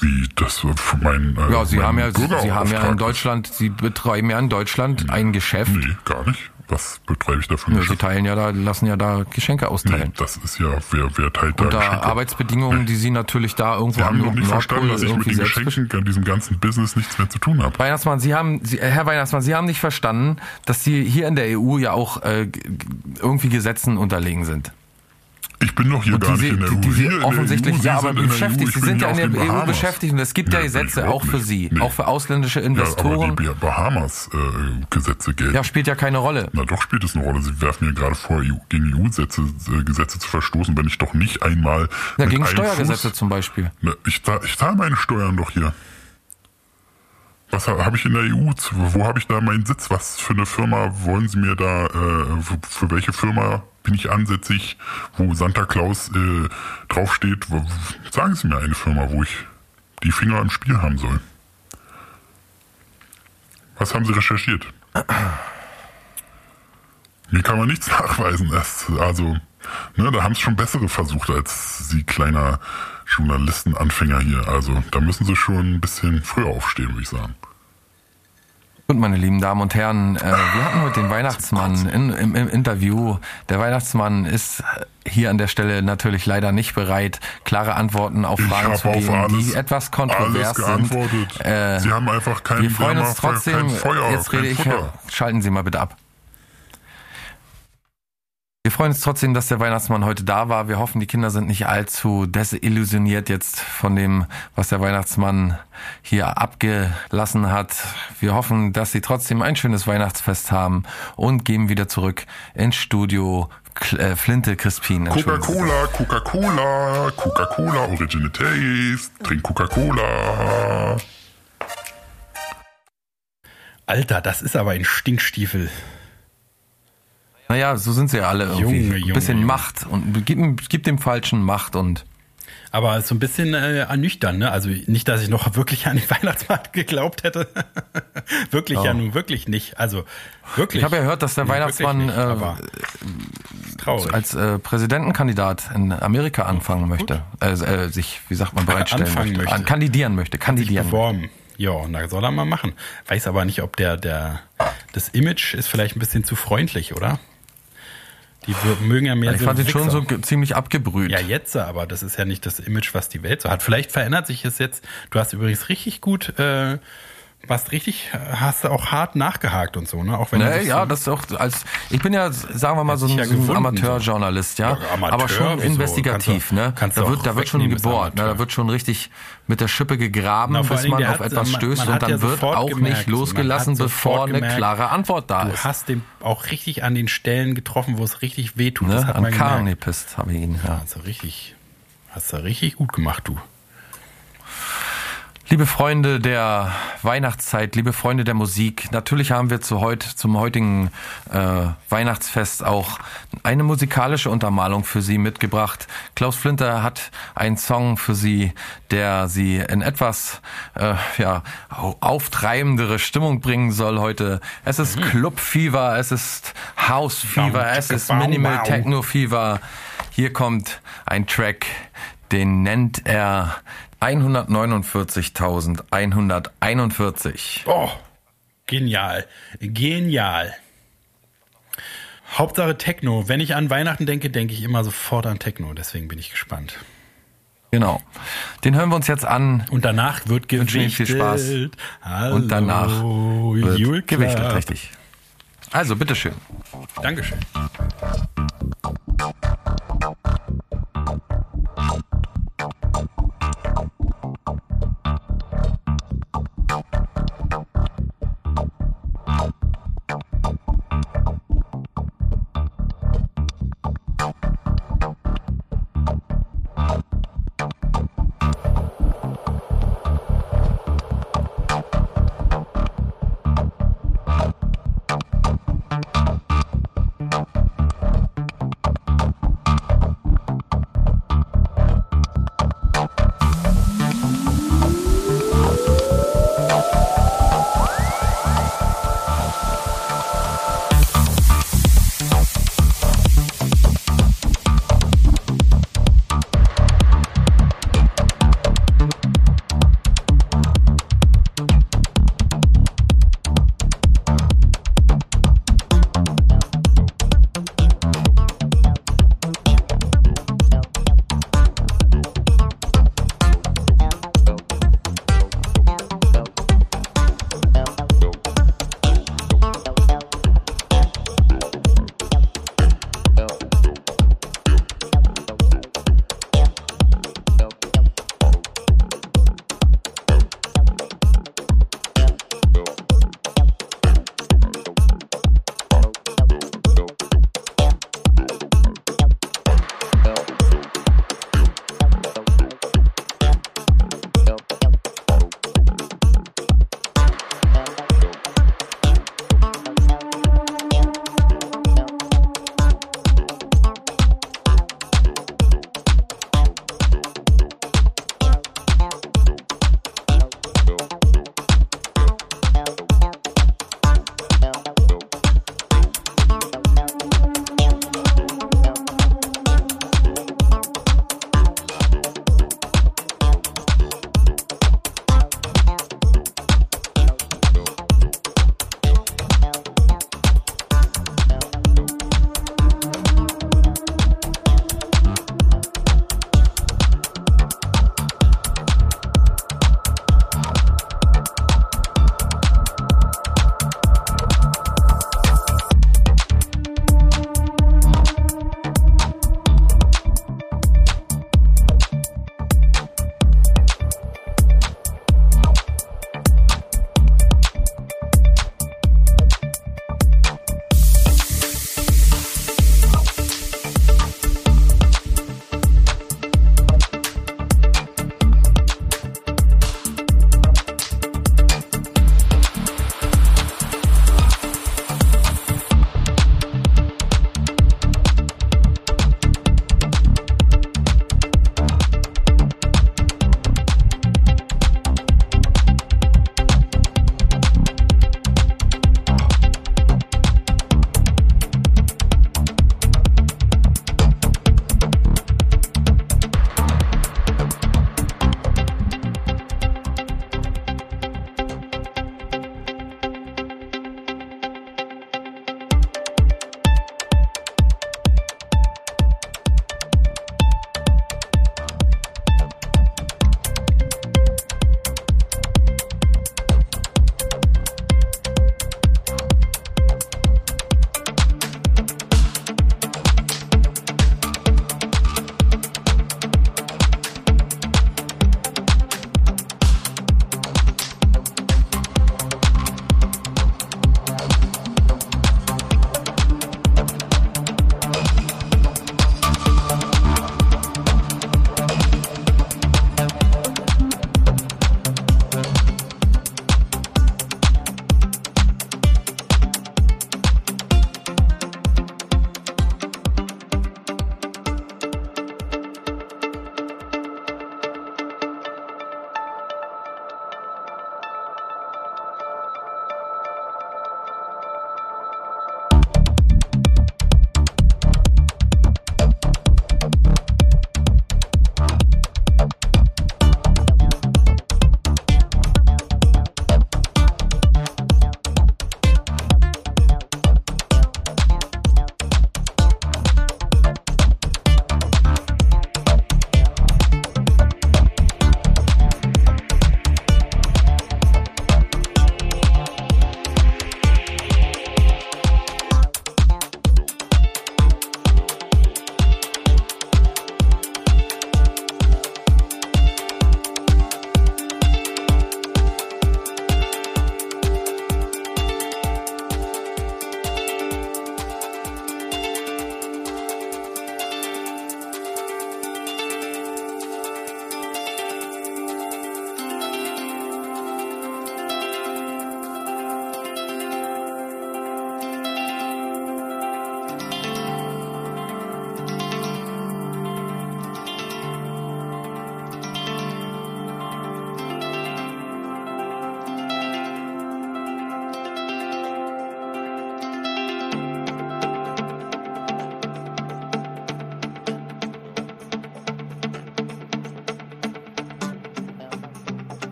wie das äh, für mein, äh, Ja, Sie haben ja, Sie haben ja in. Deutschland, Sie betreiben ja in Deutschland ein Geschäft. Nee, gar nicht. Was betreibe ich da für ein Ja, Sie Geschäft? teilen ja da, lassen ja da Geschenke Nee, austeilen. das ist ja, wer, wer teilt da Unter Geschenke? Arbeitsbedingungen, die Sie natürlich da irgendwo Sie haben am doch nicht Nordpol verstanden, dass ich mit den Geschenken an diesem ganzen Business nichts mehr zu tun habe. Weihnachtsmann, Sie haben, Sie, äh, Herr Weihnachtsmann, Sie haben nicht verstanden, dass Sie hier in der EU ja auch äh, irgendwie Gesetzen unterlegen sind. Ich bin doch hier Und gar die, nicht in der EU. die, Hier offensichtlich, EU, Sie ja, aber beschäftigt, Sie sind ja in der EU beschäftigt und es gibt ja ich Gesetze auch für. Sie, Nee. auch für ausländische Ja, aber Investoren. die Bahamas-Gesetze gelten. Ja, spielt ja keine Rolle. Na doch spielt es eine Rolle. Sie werfen mir gerade vor, EU, gegen EU-Gesetze äh, Gesetze zu verstoßen, wenn ich doch nicht einmal Ja, mit gegen Steuergesetze Fuß, zum Beispiel. Na, ich, ich zahle meine Steuern doch hier. Was ha- habe ich in der EU? Wo habe ich da meinen Sitz? Was für eine Firma wollen Sie mir da? Äh, für welche Firma bin ich ansässig? Wo Santa Claus äh, draufsteht? Sagen Sie mir eine Firma, wo ich die Finger im Spiel haben soll. Was haben Sie recherchiert? Mir kann man nichts nachweisen. Das, also, ne, da haben es schon bessere versucht als Sie kleiner Journalistenanfänger hier. Also, da müssen Sie schon ein bisschen früher aufstehen, würde ich sagen. Und meine lieben Damen und Herren, äh, wir hatten heute den Weihnachtsmann in, im, im Interview. Der Weihnachtsmann ist hier an der Stelle natürlich leider nicht bereit, klare Antworten auf Fragen zu geben, alles, die etwas kontrovers sind. Äh, Sie haben einfach kein wir freuen uns trotzdem. Feuer, jetzt rede ich. Futter. Schalten Sie mal bitte ab. Wir freuen uns trotzdem, dass der Weihnachtsmann heute da war. Wir hoffen, die Kinder sind nicht allzu desillusioniert jetzt von dem, was der Weihnachtsmann hier abgelassen hat. Wir hoffen, dass sie trotzdem ein schönes Weihnachtsfest haben und gehen wieder zurück ins Studio Kl- äh, Flinte Crispin. Coca-Cola, Coca-Cola, Coca-Cola, Original Taste, trink Coca-Cola. Alter, das ist aber ein Stinkstiefel. Naja, so sind sie ja alle irgendwie. Junge, ein Junge, bisschen Junge. Macht und gibt, gibt dem Falschen Macht und Aber so ein bisschen äh, ernüchtern, ne? Also nicht, dass ich noch wirklich an den Weihnachtsmarkt geglaubt hätte. wirklich ja Oh. nun wirklich nicht. Also wirklich. ich habe ja gehört, dass der Nee, Weihnachtsmann nicht, äh, traurig. als äh, Präsidentenkandidat in Amerika anfangen möchte, äh, äh, sich, wie sagt man, bereitstellen Anfangen möchte, möchte. An, kandidieren möchte, kandidieren. beworben. Ja, na soll er mal machen. Weiß aber nicht, ob der, der, das Image ist vielleicht ein bisschen zu freundlich, oder? Die mögen ja mehr Ich fand ihn schon so ziemlich abgebrüht. Ja, jetzt, aber das ist ja nicht das Image, was die Welt so hat. Vielleicht verändert sich es jetzt. Du hast übrigens richtig gut, äh, warst richtig, hast du auch hart nachgehakt und so, ne? Auch wenn du Ne, dich ja, so, das ist auch als ich bin ja, sagen wir mal, so ein, ja so ein Amateurjournalist, ja, Ja, Amateur, aber schon wieso? investigativ, Kannst du- ne? kannst du Da wird, da wird schon gebohrt, ne? Da wird schon richtig mit der Schippe gegraben, Na, bis man auf hat- etwas man- stößt und dann ja wird auch gemerkt, nicht losgelassen, bevor eine gemerkt, klare Antwort da du ist. hast den auch richtig an den Stellen getroffen, wo es richtig wehtut. Ne? Das hat An man gemerkt. habe ich ihn, ja. Also richtig, hast du richtig gut gemacht, du. Liebe Freunde der Weihnachtszeit, liebe Freunde der Musik, natürlich haben wir zu heut, zum heutigen äh, Weihnachtsfest auch eine musikalische Untermalung für Sie mitgebracht. Klaus Flinter hat einen Song für Sie, der Sie in etwas äh, ja, au- auftreibendere Stimmung bringen soll heute. Es ist Club Fever, es ist House Fever, es ist Minimal Techno Fever. Hier kommt ein Track, den nennt er 149.141. Oh, genial. Genial. Hauptsache Techno. Wenn ich an Weihnachten denke, denke ich immer sofort an Techno. Deswegen bin ich gespannt. Genau. Den hören wir uns jetzt an. Und danach wird gewichtet. Viel Spaß. Hallo, Und danach wird Julka. gewichtet, richtig. Also, bitteschön. Dankeschön. Thank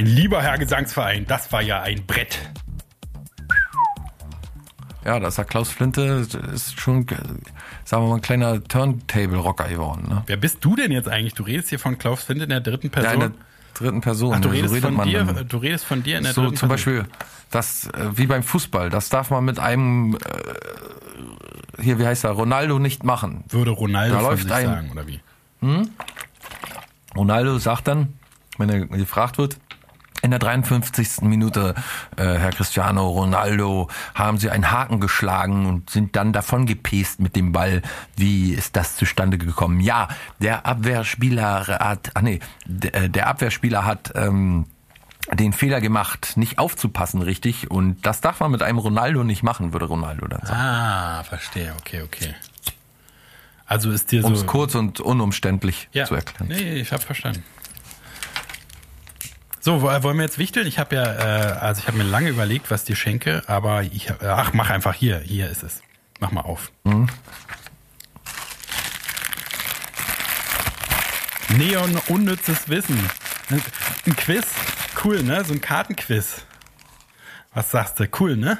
Mein lieber Herr Gesangsverein, das war ja ein Brett. Ja, das ist Klaus Flinte, ist schon, sagen wir mal, ein kleiner Turntable-Rocker geworden. Ne? Wer bist du denn jetzt eigentlich? Du redest hier von Klaus Flinte in der dritten Person. Ja, in der dritten Person. Ach, du So redest, redet von dir, dann. du redest von dir in der So dritten zum Person. Beispiel, das, äh, wie beim Fußball, das darf man mit einem, äh, hier, wie heißt er, Ronaldo nicht machen. Würde Ronaldo Da läuft sich ein- sagen, oder wie? Ronaldo sagt dann, wenn er gefragt wird, in der 53. Minute, äh, Herr Cristiano Ronaldo, haben Sie einen Haken geschlagen und sind dann davon gepest mit dem Ball. Wie ist das zustande gekommen? Ja, der Abwehrspieler hat, ah nee, der, äh, der Abwehrspieler hat ähm, den Fehler gemacht, nicht aufzupassen richtig. Und das darf man mit einem Ronaldo nicht machen, würde Ronaldo dann sagen. Ah, verstehe, okay, okay. Also ist dir Um es so... kurz und unumständlich ja, zu erklären. nee, ich habe verstanden. So, wo- wollen wir jetzt wichteln? Ich habe ja, äh, also ich habe mir lange überlegt, was dir schenke, aber ich, hab- äh, ach, mach einfach hier, hier ist es. Mach mal auf. Neon unnützes Wissen. Ein, Quiz, cool, ne? So ein Kartenquiz. Was sagst du? Cool, ne?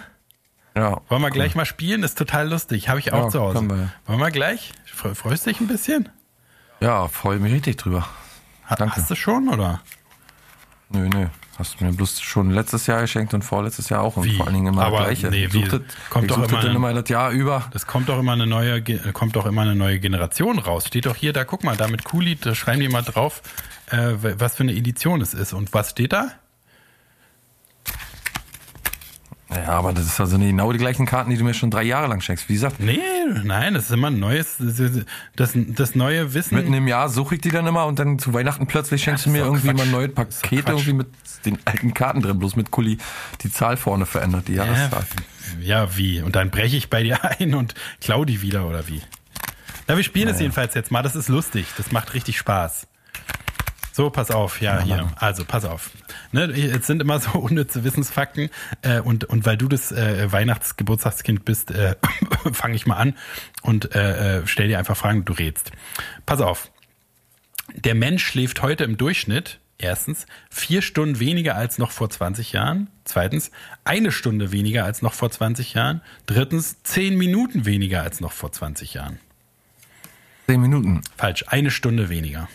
Ja. Wollen wir gleich mal spielen? Ist total lustig. Habe ich auch Ja, zu Hause. wir. Wollen wir gleich? Fre- Freust du dich ein bisschen? Ja, freue mich richtig drüber. Ha Danke. Hast du schon, oder? Nö, nö. Hast du mir bloß schon letztes Jahr geschenkt und vorletztes Jahr auch und Wie? vor allen Dingen immer Aber Gleiche. nee, wie? suchte, Kommt doch immer dann ein- immer das Jahr über. Das kommt doch immer eine neue, äh, kommt doch immer eine neue Generation raus. Steht doch hier, da guck mal, da mit Kuli, da schreiben die mal drauf, äh, was für eine Edition es ist. Und was steht da? Ja, aber das ist also nicht genau die gleichen Karten, die du mir schon drei Jahre lang schenkst. Wie gesagt, Nee, nein, das ist immer ein neues, das, das neue Wissen. mitten im Jahr suche ich die dann immer und dann zu Weihnachten plötzlich schenkst du das mir irgendwie Quatsch. mal neue Pakete irgendwie mit den alten Karten drin, bloß mit Kuli die Zahl vorne verändert, die ja, Jahreszahl. ja, wie? Und dann breche ich bei dir ein und klau die wieder, oder wie? Na, wir spielen es jedenfalls jetzt mal. Das ist lustig. Das macht richtig Spaß. So, pass auf, ja, hier. Also, pass auf. Ne, jetzt sind immer so unnütze Wissensfakten. Äh, und, und weil du das äh, Weihnachtsgeburtstagskind bist, äh, fange ich mal an und äh, äh, stell dir einfach Fragen, du rätst. Pass auf. Der Mensch schläft heute im Durchschnitt, erstens, vier Stunden weniger als noch vor 20 Jahren. Zweitens, eine Stunde weniger als noch vor 20 Jahren. Drittens, zehn Minuten weniger als noch vor 20 Jahren. Zehn Minuten. Falsch, eine Stunde weniger.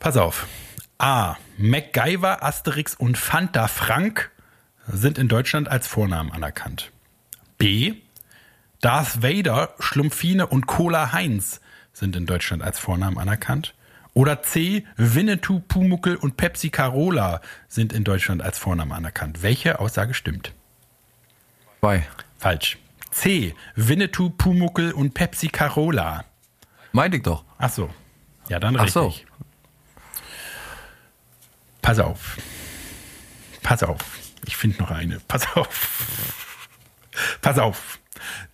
Pass auf. A. MacGyver, Asterix und Fanta Frank sind in Deutschland als Vornamen anerkannt. B. Darth Vader, Schlumpfine und Cola Heinz sind in Deutschland als Vornamen anerkannt. Oder C. Winnetou, Pumuckel und Pepsi Carola sind in Deutschland als Vornamen anerkannt. Welche Aussage stimmt? Zwei. Falsch. C. Winnetou, Pumuckel und Pepsi Carola. Meinte ich doch. Ach so. Ja, dann Ach richtig. Pass auf. Pass auf. Ich finde noch eine. Pass auf. Pass auf.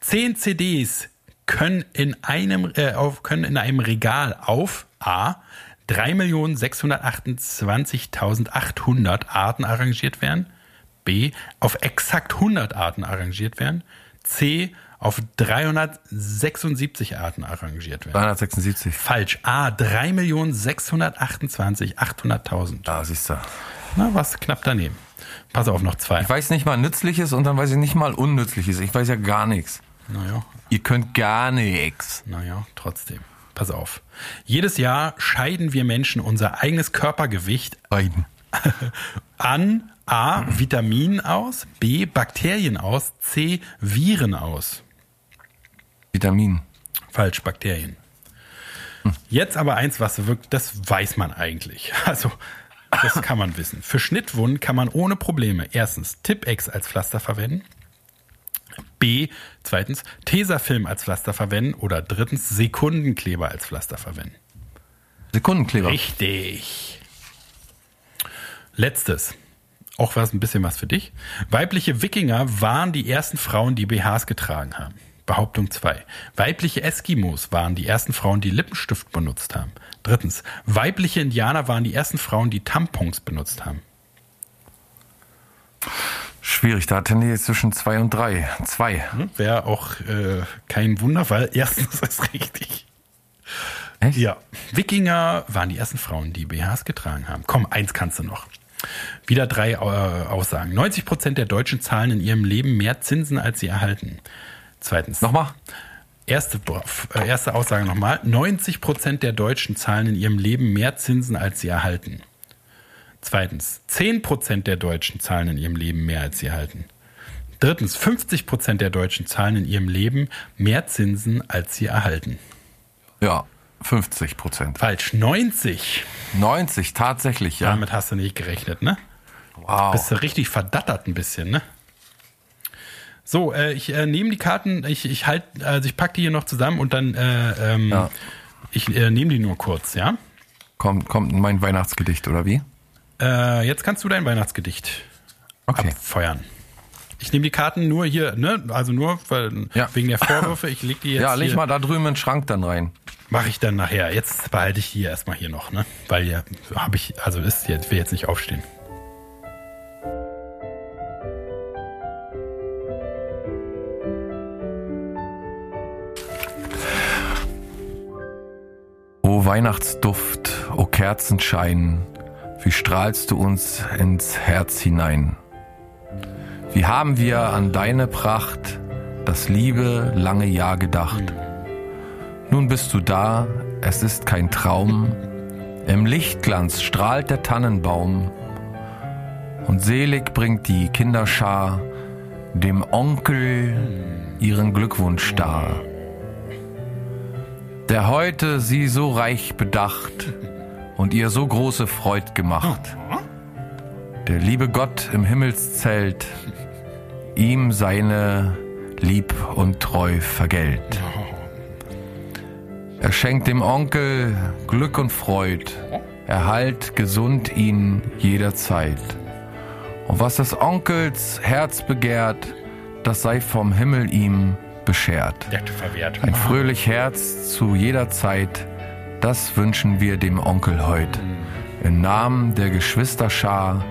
Zehn CDs können in einem, äh, auf, können in einem Regal auf A. 3.628.800 Arten arrangiert werden. B. Auf exakt 100 Arten arrangiert werden. C. Auf 376 Arten arrangiert werden. 376. Falsch. A. 3.628.800.000. Da siehst du. Na, was knapp daneben. Pass auf, noch zwei. Ich weiß nicht mal Nützliches und dann weiß ich nicht mal Unnützliches. Ich weiß ja gar nichts. Naja, Ihr könnt gar nichts. naja, trotzdem. Pass auf. Jedes Jahr scheiden wir Menschen unser eigenes Körpergewicht Beiden. an A. Vitaminen aus, B. Bakterien aus, C. Viren aus. Vitamin. Falsch, Bakterien. Jetzt aber eins, was wirklich, das weiß man eigentlich. Also, das kann man wissen. Für Schnittwunden kann man ohne Probleme erstens Tipex als Pflaster verwenden, B, zweitens Tesafilm als Pflaster verwenden oder drittens Sekundenkleber als Pflaster verwenden. Sekundenkleber. Richtig. Letztes. Auch was ein bisschen was für dich. Weibliche Wikinger waren die ersten Frauen, die BHs getragen haben. Behauptung 2. Weibliche Eskimos waren die ersten Frauen, die Lippenstift benutzt haben. Drittens. Weibliche Indianer waren die ersten Frauen, die Tampons benutzt haben. Schwierig, da tendiere ich zwischen zwei und drei. Zwei. Hm? Wäre auch äh, kein Wunder, weil erstens ist richtig. Echt? Ja. Wikinger waren die ersten Frauen, die BHs getragen haben. Komm, eins kannst du noch. Wieder drei äh, Aussagen. 90 Prozent der Deutschen zahlen in ihrem Leben mehr Zinsen, als sie erhalten. Zweitens. Nochmal? Erste, äh, erste Aussage nochmal. 90 Prozent der Deutschen zahlen in ihrem Leben mehr Zinsen, als sie erhalten. Zweitens. 10 Prozent der Deutschen zahlen in ihrem Leben mehr, als sie erhalten. Drittens. 50 Prozent der Deutschen zahlen in ihrem Leben mehr Zinsen, als sie erhalten. Ja, 50 Prozent. Falsch. 90. 90, tatsächlich, ja. Damit hast du nicht gerechnet, ne? Wow. Bist du richtig verdattert ein bisschen, ne? So, äh, ich äh, nehme die Karten, ich, ich halt, also ich packe die hier noch zusammen und dann, äh, ähm, Ja. ich äh, nehme die nur kurz, ja? Kommt, kommt mein Weihnachtsgedicht, oder wie? Äh, jetzt kannst du dein Weihnachtsgedicht Okay. abfeuern. Ich nehme die Karten nur hier, ne? Also nur weil, Ja. wegen der Vorwürfe. Ich leg die jetzt Ja, leg hier, mal da drüben in den Schrank dann rein. mache ich dann nachher. Jetzt behalte ich die erstmal hier noch, ne? Weil ja, habe ich, also ist jetzt, will jetzt nicht aufstehen. O Weihnachtsduft, o Kerzenschein, wie strahlst du uns ins Herz hinein. Wie haben wir an deine Pracht das liebe lange Jahr gedacht. Nun bist du da, es ist kein Traum, im Lichtglanz strahlt der Tannenbaum und selig bringt die Kinderschar dem Onkel ihren Glückwunsch dar der heute sie so reich bedacht und ihr so große Freud gemacht. Der liebe Gott im Himmelszelt ihm seine Lieb und Treu vergällt. Er schenkt dem Onkel Glück und Freud, erhalt gesund ihn jederzeit. Und was des Onkels Herz begehrt, das sei vom Himmel ihm beschert. Ein fröhlich Herz zu jeder Zeit, das wünschen wir dem Onkel heut. Im Namen der Geschwisterschar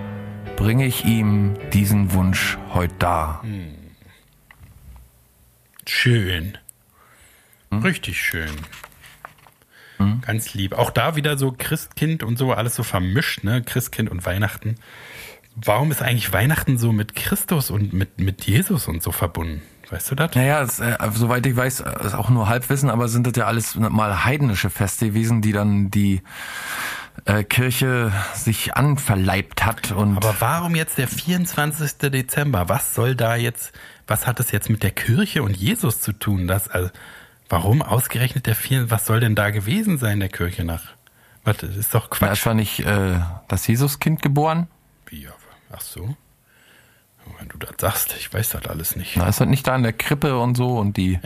bringe ich ihm diesen Wunsch heut dar. Schön. Hm? Richtig schön. Ganz lieb. Auch da wieder so Christkind und so, alles so vermischt, ne? Christkind und Weihnachten. Warum ist eigentlich Weihnachten so mit Christus und mit, mit Jesus und so verbunden? Weißt du das? Naja, es, äh, soweit ich weiß, äh, ist auch nur Halbwissen, aber sind das ja alles mal heidnische Feste gewesen, die dann die äh, Kirche sich anverleibt hat. Und Aber warum jetzt der 24. Dezember? Was soll da jetzt, was hat das jetzt mit der Kirche und Jesus zu tun? Das, also, warum ausgerechnet der 4. Was soll denn da gewesen sein, der Kirche nach? Was, das ist doch da Quatsch. ist war nicht äh, das Jesuskind geboren. Wie, ach so. Wenn du das sagst, ich weiß das alles nicht. Na, ist das nicht da in der Krippe und so und die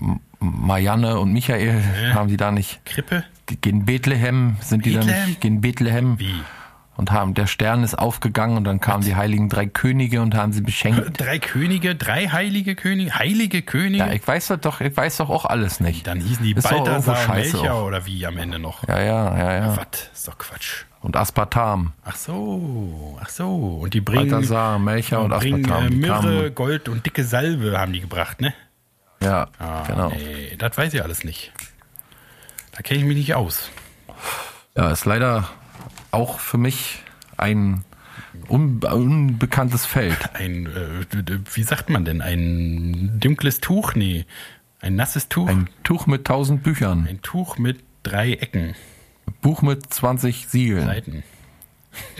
M- Marianne und Michael haben die da nicht Krippe? gehen Bethlehem, sind die da Bethlehem? nicht gehen Bethlehem Wie? Und haben der Stern ist aufgegangen und dann kamen die heiligen drei Könige und haben sie beschenkt. Drei Könige, drei heilige Könige, heilige Könige? Ja, ich weiß doch, ich weiß doch auch alles nicht. Dann hießen die Ist Balthasar und auch. oder wie am Ende noch? Ja, ja, ja, ja. Was? Ist doch Quatsch. Und Aspartam. Ach so, ach so. Und die bringen, Balthasar, Melchior und bringen Aspartam. äh, die Myrrhe, Gold und dicke Salbe haben die gebracht, ne? Ja, Ah, genau. Nee, das weiß ich alles nicht. Da kenne ich mich nicht aus. Ja, ist leider auch für mich ein unbe unbekanntes Feld. Ein, äh, wie sagt man denn? Ein dunkles Tuch? Nee. Ein nasses Tuch? Ein Tuch mit tausend Büchern. Ein Tuch mit drei Ecken, Buch mit 20 Siegeln. Seiten.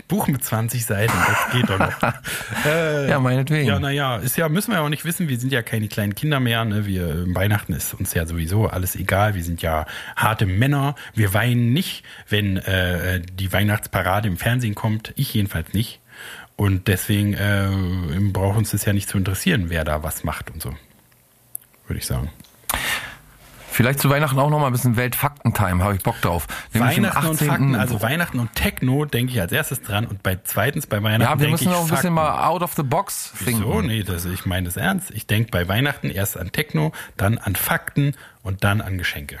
Buch mit 20 Seiten, das geht doch noch. äh, Ja, meinetwegen. Ja, naja, ist ja, müssen wir ja auch nicht wissen, wir sind ja keine kleinen Kinder mehr, ne? Wir, äh, Weihnachten ist uns ja sowieso alles egal, wir sind ja harte Männer, wir weinen nicht, wenn äh, die Weihnachtsparade im Fernsehen kommt, ich jedenfalls nicht. Und deswegen äh, braucht uns das ja nicht zu interessieren, wer da was macht und so. Würde ich sagen. Vielleicht zu Weihnachten auch noch mal ein bisschen Weltfaktentime, habe ich Bock drauf. Nämlich Weihnachten und 18. Fakten, also Weihnachten und Techno denke ich als erstes dran und bei zweitens bei Weihnachten ja, wir müssen ich auch ein bisschen Fakten. mal out of the box Wieso? denken. Nee, das, ich meine das ernst. Ich denke bei Weihnachten erst an Techno, dann an Fakten und dann an Geschenke.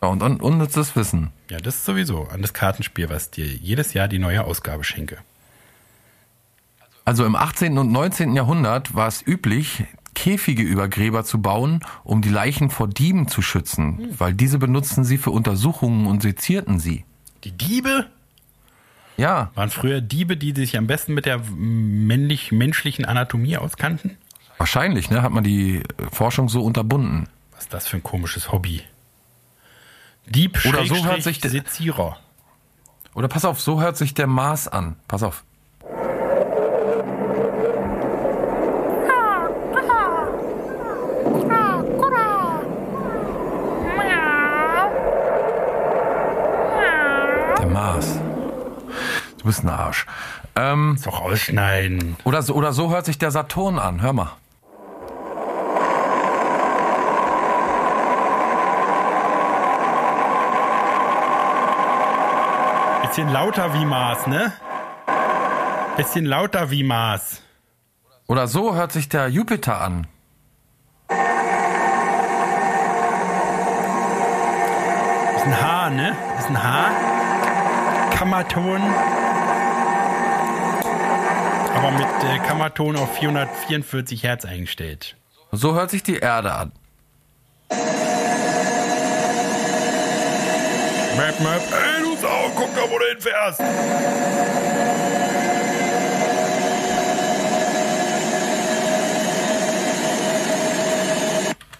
Ja, und un unnützes Wissen. Ja, das ist sowieso an das Kartenspiel, was dir jedes Jahr die neue Ausgabe schenke. Also im 18. und 19. Jahrhundert war es üblich, Käfige über Gräber zu bauen, um die Leichen vor Dieben zu schützen, weil diese benutzten sie für Untersuchungen und sezierten sie. Die Diebe Ja, waren früher Diebe, die sich am besten mit der männlich, menschlichen Anatomie auskannten. wahrscheinlich, ne, hat man die äh, Forschung so unterbunden. Was ist das für ein komisches Hobby? Dieb Oder so Schrägstrich hört sich der- Sezierer. Oder pass auf, so hört sich der Mars an. Pass auf. Mars. Du bist ein Arsch. Ähm, Ist doch ausschneiden. oder, so, oder so hört sich der Saturn an. Hör mal. Bisschen lauter wie Mars, ne? Bisschen lauter wie Mars. Oder so hört sich der Jupiter an. Ist ein H, ne? Ist ein H. Kammerton. Aber mit äh, Kammerton auf 444 Hertz eingestellt. So hört sich die Erde an. Map, map. Ey, du Sau, guck da, wo du hinfährst.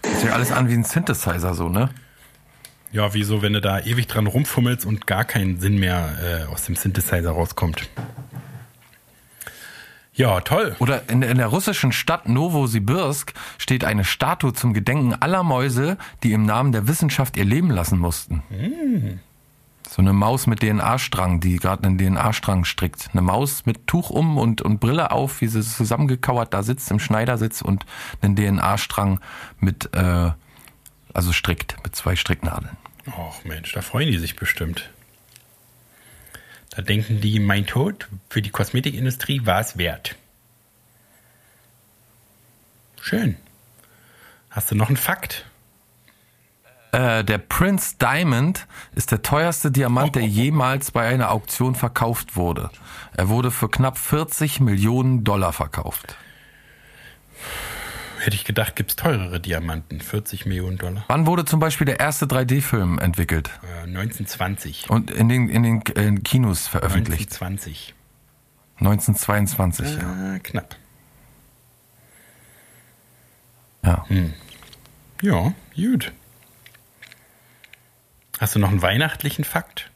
Hört sich alles an wie ein Synthesizer, so, ne? Ja, wieso, wenn du da ewig dran rumfummelst und gar keinen Sinn mehr äh, aus dem Synthesizer rauskommt. Ja, toll. Oder in, in der russischen Stadt Novosibirsk steht eine Statue zum Gedenken aller Mäuse, die im Namen der Wissenschaft ihr Leben lassen mussten. So eine Maus mit DNA-Strang, die gerade einen DNA-Strang strickt. Eine Maus mit Tuch um und, und Brille auf, wie sie zusammengekauert da sitzt im Schneidersitz und einen DNA-Strang mit, äh, also strickt, mit zwei Stricknadeln. Och Mensch, da freuen die sich bestimmt. Da denken die, mein Tod für die Kosmetikindustrie war es wert. Schön. Hast du noch einen Fakt? Äh, der Prince Diamond ist der teuerste Diamant, der jemals bei einer Auktion verkauft wurde. Er wurde für knapp 40 Millionen Dollar verkauft. Hätte ich gedacht, gibt es teurere Diamanten. 40 Millionen Dollar. Wann wurde zum Beispiel der erste 3D-Film entwickelt Äh, 1920. und in den, in den äh, Kinos veröffentlicht? 1920. 1922, ja. Ah, knapp. ja. Ja, gut. Hast du noch einen weihnachtlichen Fakt?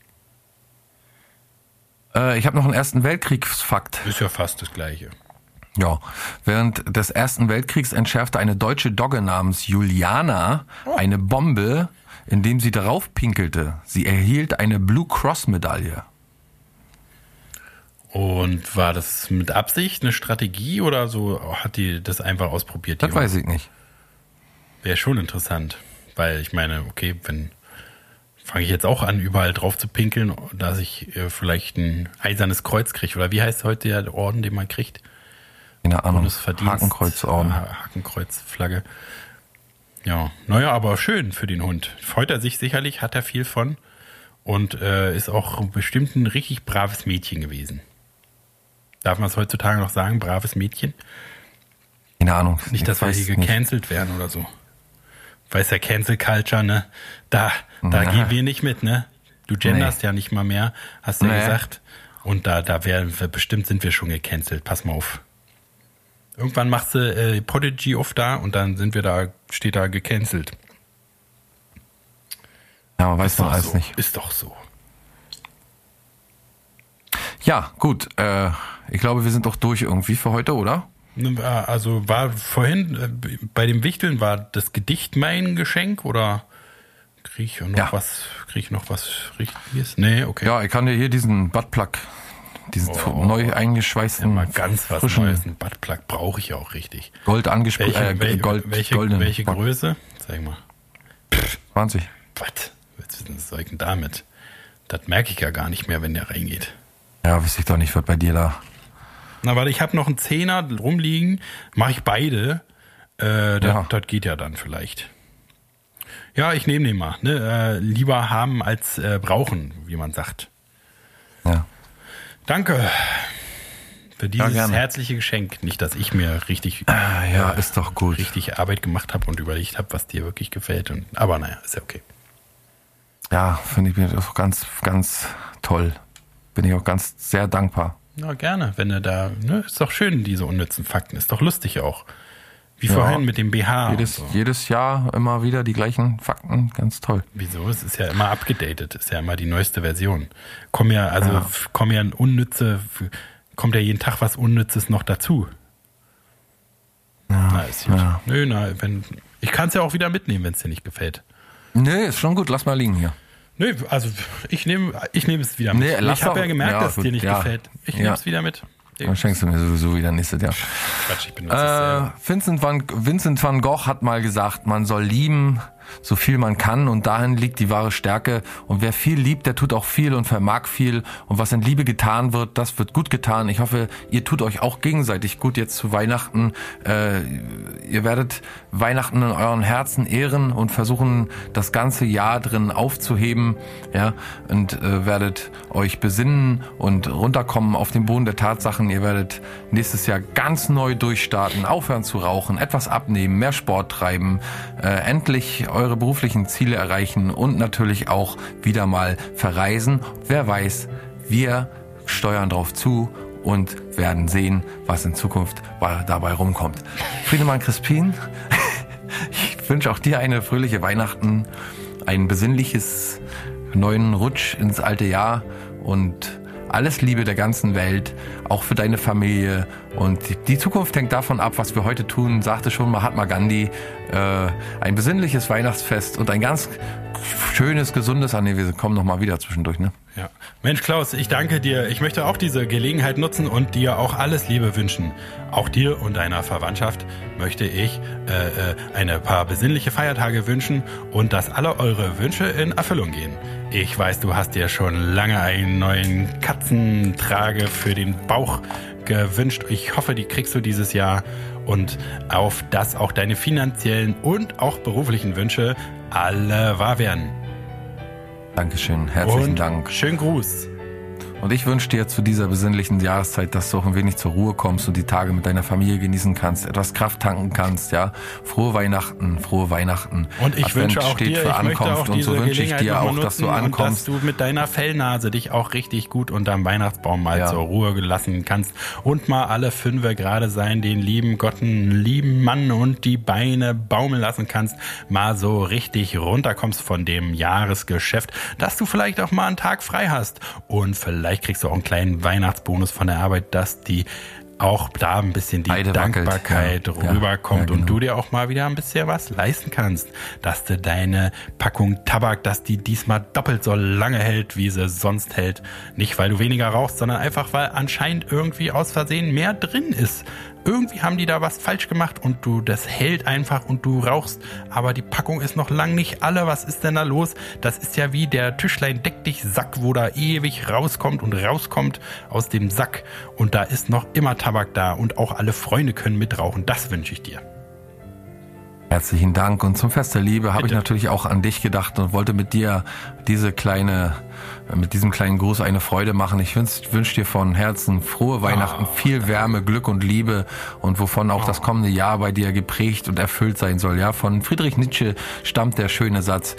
Äh, ich habe noch einen Ersten Weltkriegsfakt. Ist ja fast das gleiche. Ja, während des Ersten Weltkriegs entschärfte eine deutsche Dogge namens Juliana eine Bombe, indem sie darauf pinkelte. Sie erhielt eine Blue Cross Medaille. Und war das mit Absicht eine Strategie oder so hat die das einfach ausprobiert? Das weiß ich nicht. Wäre schon interessant. Weil ich meine, okay, wenn fange ich jetzt auch an, überall drauf zu pinkeln, dass ich äh, vielleicht ein eisernes Kreuz kriege. Oder wie heißt heute der Orden, den man kriegt? Keine Ahnung. Bundesverdienst. Hakenkreuzorden. Ha- Hakenkreuzflagge. Ja, naja, aber schön für den Hund. Freut er sich sicherlich, hat er viel von. Und äh, ist auch bestimmt ein richtig braves Mädchen gewesen. Darf man es heutzutage noch sagen, braves Mädchen? Keine Ahnung. Nicht, dass wir hier nicht. gecancelt werden oder so. Weiß ja, Cancel Culture, ne? Da, da Na. gehen wir nicht mit, ne? Du genderst ja nicht mal mehr, hast du ja Nee. gesagt. Und da, da werden wir, bestimmt sind wir schon gecancelt. Pass mal auf. Irgendwann machst du äh, Podigy auf da und dann sind wir da, steht da gecancelt. Ja, man weiß Ist doch alles so. nicht. Ist doch so. Ja, gut. Äh, ich glaube, wir sind doch durch irgendwie für heute, oder? War- Also war vorhin äh, bei dem Wichteln war das Gedicht mein Geschenk oder krieg ich noch Ja. was, krieg ich noch was Richtiges? Nee, okay. Ja, ich kann dir hier diesen Buttplug, diesen neu eingeschweißten, Oh. Mal ganz was frischen, Neues. Ein Buttplug brauche ich ja auch richtig. Gold angesprüht, Welche, äh, Gold, welche, goldenen welche Größe? Zeig mal. 20. Was? Was ist denn das Zeug denn damit? Das merke ich ja gar nicht mehr, wenn der reingeht. Ja, wüsste ich doch nicht, was bei dir da. Na, warte, ich habe noch einen Zehner rumliegen. Mache ich beide. Äh, das, Ja. das geht ja dann vielleicht. Ja, ich nehme den mal. Ne? Äh, lieber haben als äh, brauchen, wie man sagt. Ja. Danke. für dieses gerne. herzliche Geschenk. Nicht, dass ich mir richtig, Ah, ja, ist doch gut. richtig Arbeit gemacht habe und überlegt habe, was dir wirklich gefällt. Und, aber naja, ist ja okay. Ja, finde ich mir auch ganz, ganz toll. Bin ich auch ganz sehr dankbar. Na, gerne, wenn er da, ne, ist doch schön, diese unnützen Fakten. Ist doch lustig auch. Wie Ja. vorhin mit dem BH. Jedes, so. jedes Jahr immer wieder die gleichen Fakten, ganz toll. Wieso? Es ist ja immer abgedatet, ist ja immer die neueste Version. Kommen ja, also Ja. kommen ja unnütze, kommt ja jeden Tag was Unnützes noch dazu. na, ist gut. ja. Nö, na, wenn, ich kann es ja auch wieder mitnehmen, wenn es dir nicht gefällt. Nee, ist schon gut, lass mal liegen hier. Nö, also ich nehme ich nehme es wieder mit. Nee, ich habe ja gemerkt, ja, dass es dir nicht ja. gefällt. Ich Ja. nehme es wieder mit. Dann schenkst du mir sowieso wieder nächstes Jahr. Quatsch, ich selber. Äh, Vincent, van, Vincent van Gogh hat mal gesagt, man soll lieben, so viel man kann und dahin liegt die wahre Stärke. Und wer viel liebt, der tut auch viel und vermag viel. Und was in Liebe getan wird, das wird gut getan. Ich hoffe, ihr tut euch auch gegenseitig gut jetzt zu Weihnachten. Äh, ihr werdet Weihnachten in euren Herzen ehren und versuchen, das ganze Jahr drin aufzuheben, ja, und äh, werdet euch besinnen und runterkommen auf den Boden der Tatsachen. Ihr werdet nächstes Jahr ganz neu durchstarten, aufhören zu rauchen, etwas abnehmen, mehr Sport treiben, äh, endlich eure beruflichen Ziele erreichen und natürlich auch wieder mal verreisen. Wer weiß, wir steuern drauf zu und werden sehen, was in Zukunft bei- dabei rumkommt. Friedemann Crispin, ich wünsche auch dir eine fröhliche Weihnachten, ein besinnliches neuen Rutsch ins alte Jahr und alles Liebe der ganzen Welt, auch für deine Familie. Und die- Zukunft hängt davon ab, was wir heute tun, sagte schon Mahatma Gandhi. Äh, ein besinnliches Weihnachtsfest und ein ganz schönes, gesundes, ah nee, wir kommen noch mal wieder zwischendurch, ne? Ja. Mensch, Klaus, ich danke dir. Ich möchte auch diese Gelegenheit nutzen und dir auch alles Liebe wünschen. Auch dir und deiner Verwandtschaft möchte ich äh, äh, eine paar besinnliche Feiertage wünschen und dass alle eure Wünsche in Erfüllung gehen. Ich weiß, du hast dir schon lange einen neuen Katzentrage für den Bauch gewünscht. Ich hoffe, die kriegst du dieses Jahr und auf dass auch deine finanziellen und auch beruflichen Wünsche alle wahr werden. Dankeschön, herzlichen und Dank. schönen Gruß. Und ich wünsche dir zu dieser besinnlichen Jahreszeit, dass du auch ein wenig zur Ruhe kommst und die Tage mit deiner Familie genießen kannst, etwas Kraft tanken kannst, ja. Frohe Weihnachten, frohe Weihnachten. Und ich Advent wünsche auch steht dir, für Ankunft auch und so wünsche ich dir auch, dass du ankommst. Und dass du mit deiner Fellnase dich auch richtig gut unterm Weihnachtsbaum mal Ja. zur Ruhe gelassen kannst und mal alle Fünfe gerade sein, den lieben Gott, einen lieben Mann und die Beine baumeln lassen kannst, mal so richtig runterkommst von dem Jahresgeschäft, dass du vielleicht auch mal einen Tag frei hast und vielleicht kriegst du auch einen kleinen Weihnachtsbonus von der Arbeit, dass die auch da ein bisschen die wackelt, Dankbarkeit ja. Ja, rüberkommt ja, und genau. du dir auch mal wieder ein bisschen was leisten kannst, dass du deine Packung Tabak, dass die diesmal doppelt so lange hält, wie sie sonst hält. Nicht, weil du weniger rauchst, sondern einfach, weil anscheinend irgendwie aus Versehen mehr drin ist. Irgendwie haben die da was falsch gemacht und du, das hält einfach und du rauchst, aber die Packung ist noch lang nicht alle. Was ist denn da los? Das ist ja wie der Tischlein deck dich Sack, wo da ewig rauskommt und rauskommt aus dem Sack und da ist noch immer Tabak da und auch alle Freunde können mitrauchen. Das wünsche ich dir. Herzlichen Dank. Und zum Fest der Liebe habe ich natürlich auch an dich gedacht und wollte mit dir diese kleine, mit diesem kleinen Gruß eine Freude machen. Ich wünsche wünsch dir von Herzen frohe Weihnachten, viel Wärme, Glück und Liebe und wovon auch das kommende Jahr bei dir geprägt und erfüllt sein soll. Ja, von Friedrich Nietzsche stammt der schöne Satz,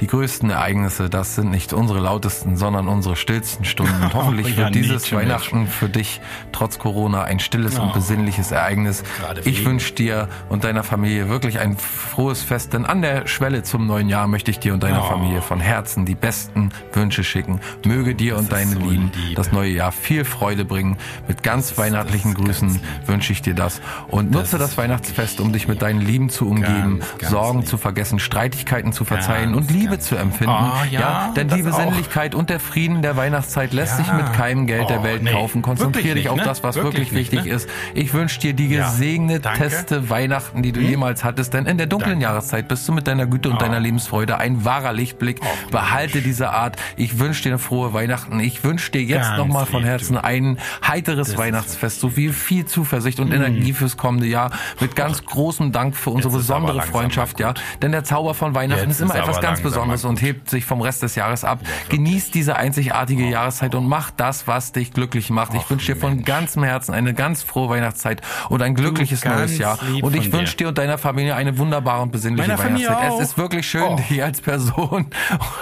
die größten Ereignisse, das sind nicht unsere lautesten, sondern unsere stillsten Stunden. Und hoffentlich wird dieses. Weihnachten für dich trotz Corona ein stilles und besinnliches Ereignis. Ich wünsche dir und deiner Familie wirklich ein frohes Fest, denn an der Schwelle zum neuen Jahr möchte ich dir und deiner. Familie von Herzen die besten Wünsche schicken. Möge dir und ist deine so Lieben lieb. das neue Jahr viel Freude bringen. Mit ganz weihnachtlichen Grüßen wünsche ich dir das. Und nutze das Weihnachtsfest, um dich mit deinen Lieben zu umgeben, Sorgen zu vergessen, Streitigkeiten zu verzeihen und Liebe ganz zu empfinden. Oh, ja, denn die das auch. Besinnlichkeit und der Frieden der Weihnachtszeit lässt Ja. sich mit keinem Geld der Oh, Welt nee. kaufen. Konzentriere dich auf ne? das, was Wirklich wirklich, nicht, wichtig ne? ist. Ich wünsche dir die Ja, gesegneteste danke. Weihnachten, die du jemals hattest, denn In der dunklen Jahreszeit bist du mit deiner Güte und Oh. deiner Lebensfreude ein wahrer Lichtblick. Behalte diese Art. Ich wünsche dir eine frohe Weihnachten. Ich wünsche dir jetzt nochmal von Herzen du. ein heiteres ist Weihnachtsfest, so viel, viel Zuversicht und Energie fürs kommende Jahr. Mit ganz großem Dank für unsere besondere Freundschaft, ja. Denn der Zauber von Weihnachten ist immer etwas ganz mal Besonderes und hebt sich vom Rest des Jahres ab. Genieß diese einzigartige Jahreszeit und mach das, was dich glücklich macht. Ich wünsche dir von ganzem Herzen eine ganz frohe Weihnachtszeit und ein glückliches neues Jahr. Und ich wünsche dir und deiner Familie eine wunderbare und besinnliche Meiner Weihnachtszeit. Es ist wirklich schön, Oh. dich als Person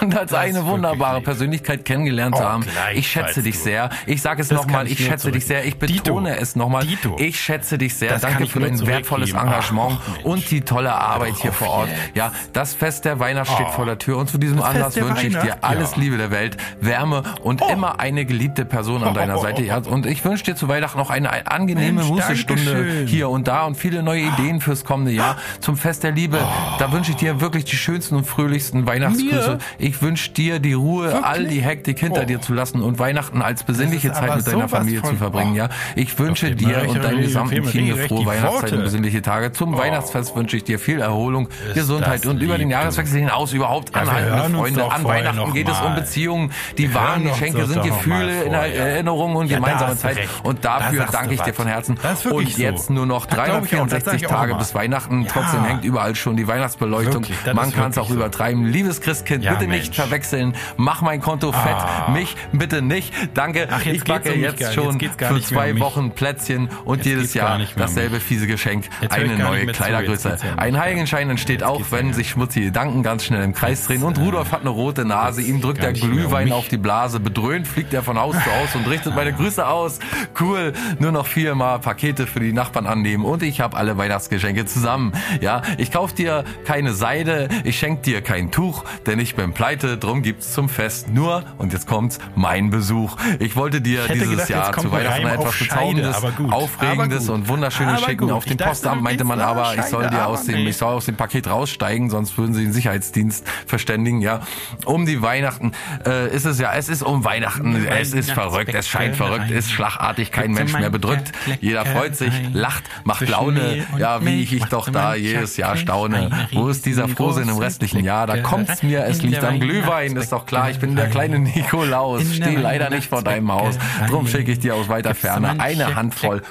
und als Das eine wunderbare. Persönlichkeit kennengelernt zu Oh, haben. Ich schätze dich sehr. Ich sage es nochmal, ich ich schätze dich sehr. Ich betone Dito. es nochmal. Ich schätze dich sehr. Das Danke für dein wertvolles. Engagement Ach, und die tolle Arbeit hier vor Ort. jetzt. Ja, das Fest der Weihnacht steht Oh. vor der Tür und zu diesem Das Anlass wünsche ich dir alles Ja. Liebe der Welt, Wärme und immer eine geliebte Person an deiner Seite. Ja, und ich wünsche dir zu Weihnachten noch eine angenehme Mensch, Mußestunde hier und da und viele neue Ideen fürs kommende Jahr zum Fest der Liebe. Da wünsche ich dir wirklich die schönsten und fröhlichsten Weihnachtsgrüße. Mir? Ich wünsche dir die Ruhe, all die Hektik hinter Oh. dir zu lassen und Weihnachten als besinnliche Zeit mit deiner Familie zu verbringen. Oh. Ja, ich wünsche mir dir und deinem gesamten Team eine frohe Weihnachtszeit und besinnliche Tage. Zum Weihnachtsfest wünsche ich dir viel Erholung, Gesundheit und über den. Jahreswechsel hinaus überhaupt anhaltende hören uns Freunde. An Weihnachten geht es um. Beziehungen. Die wahren Geschenke sind Gefühle in vorher. Erinnerung und Ja, da gemeinsame Zeit. recht. Und Da dafür du danke ich dir von Herzen. Das ist wirklich Und jetzt so. nur noch Das glaub ich auch, das sag 364 ich auch Tage bis Weihnachten. Ja. Trotzdem hängt überall schon die Weihnachtsbeleuchtung. Man kann es auch so. übertreiben. Liebes Christkind, Ja, bitte nicht Mensch. verwechseln. Mach mein Konto fett. Ah. Mich bitte nicht. Danke. Ach, ich backe um jetzt schon jetzt für nicht zwei. Wochen Plätzchen und jedes Jahr nicht dasselbe fiese Geschenk. Eine nicht neue Kleidergröße. ja Ein. Heiligenschein entsteht auch, wenn ja. sich Schmutzi die Gedanken ganz schnell im Kreis drehen. Und Rudolf hat eine rote Nase. Ihm drückt der Glühwein auf die Blase. Bedröhnt fliegt er von Haus zu Haus und richtet meine Grüße aus. Cool. Nur noch viermal Pakete für die Nachbarn annehmen und ich habe alle Weihnachtsgeschenke zusammen. Ja, ich kauf dir keine Seide, ich schenk dir kein Tuch, denn ich bin pleite, drum gibt's zum Fest nur, und jetzt kommt's, mein Besuch. Ich wollte dir Ich dieses gedacht, Jahr zu Weihnachten etwas Bezauberndes. Aufregendes und Wunderschönes schicken. Auf dem Postamt meinte man aber, ich soll dir aus dem, ich soll aus dem Paket raussteigen, sonst würden sie den Sicherheitsdienst verständigen, ja. Um die Weihnachten äh, ist es ja, es ist um Weihnachten, es ist verrückt, es scheint verrückt, ist schlagartig, kein Mensch mehr bedrückt. Jeder freut sich, lacht, macht Laune, ja, wie ich doch da jedes Jahr staune. Wo ist dieser Frohsinn im restlichen Jahr? Da kommt's mir, es liegt am Glühwein, ist doch klar, ich bin der kleine Nikolaus, stehe leider nicht vor deinem Haus. Drum schicke ich dir aus weiter Ferne eine Handvoll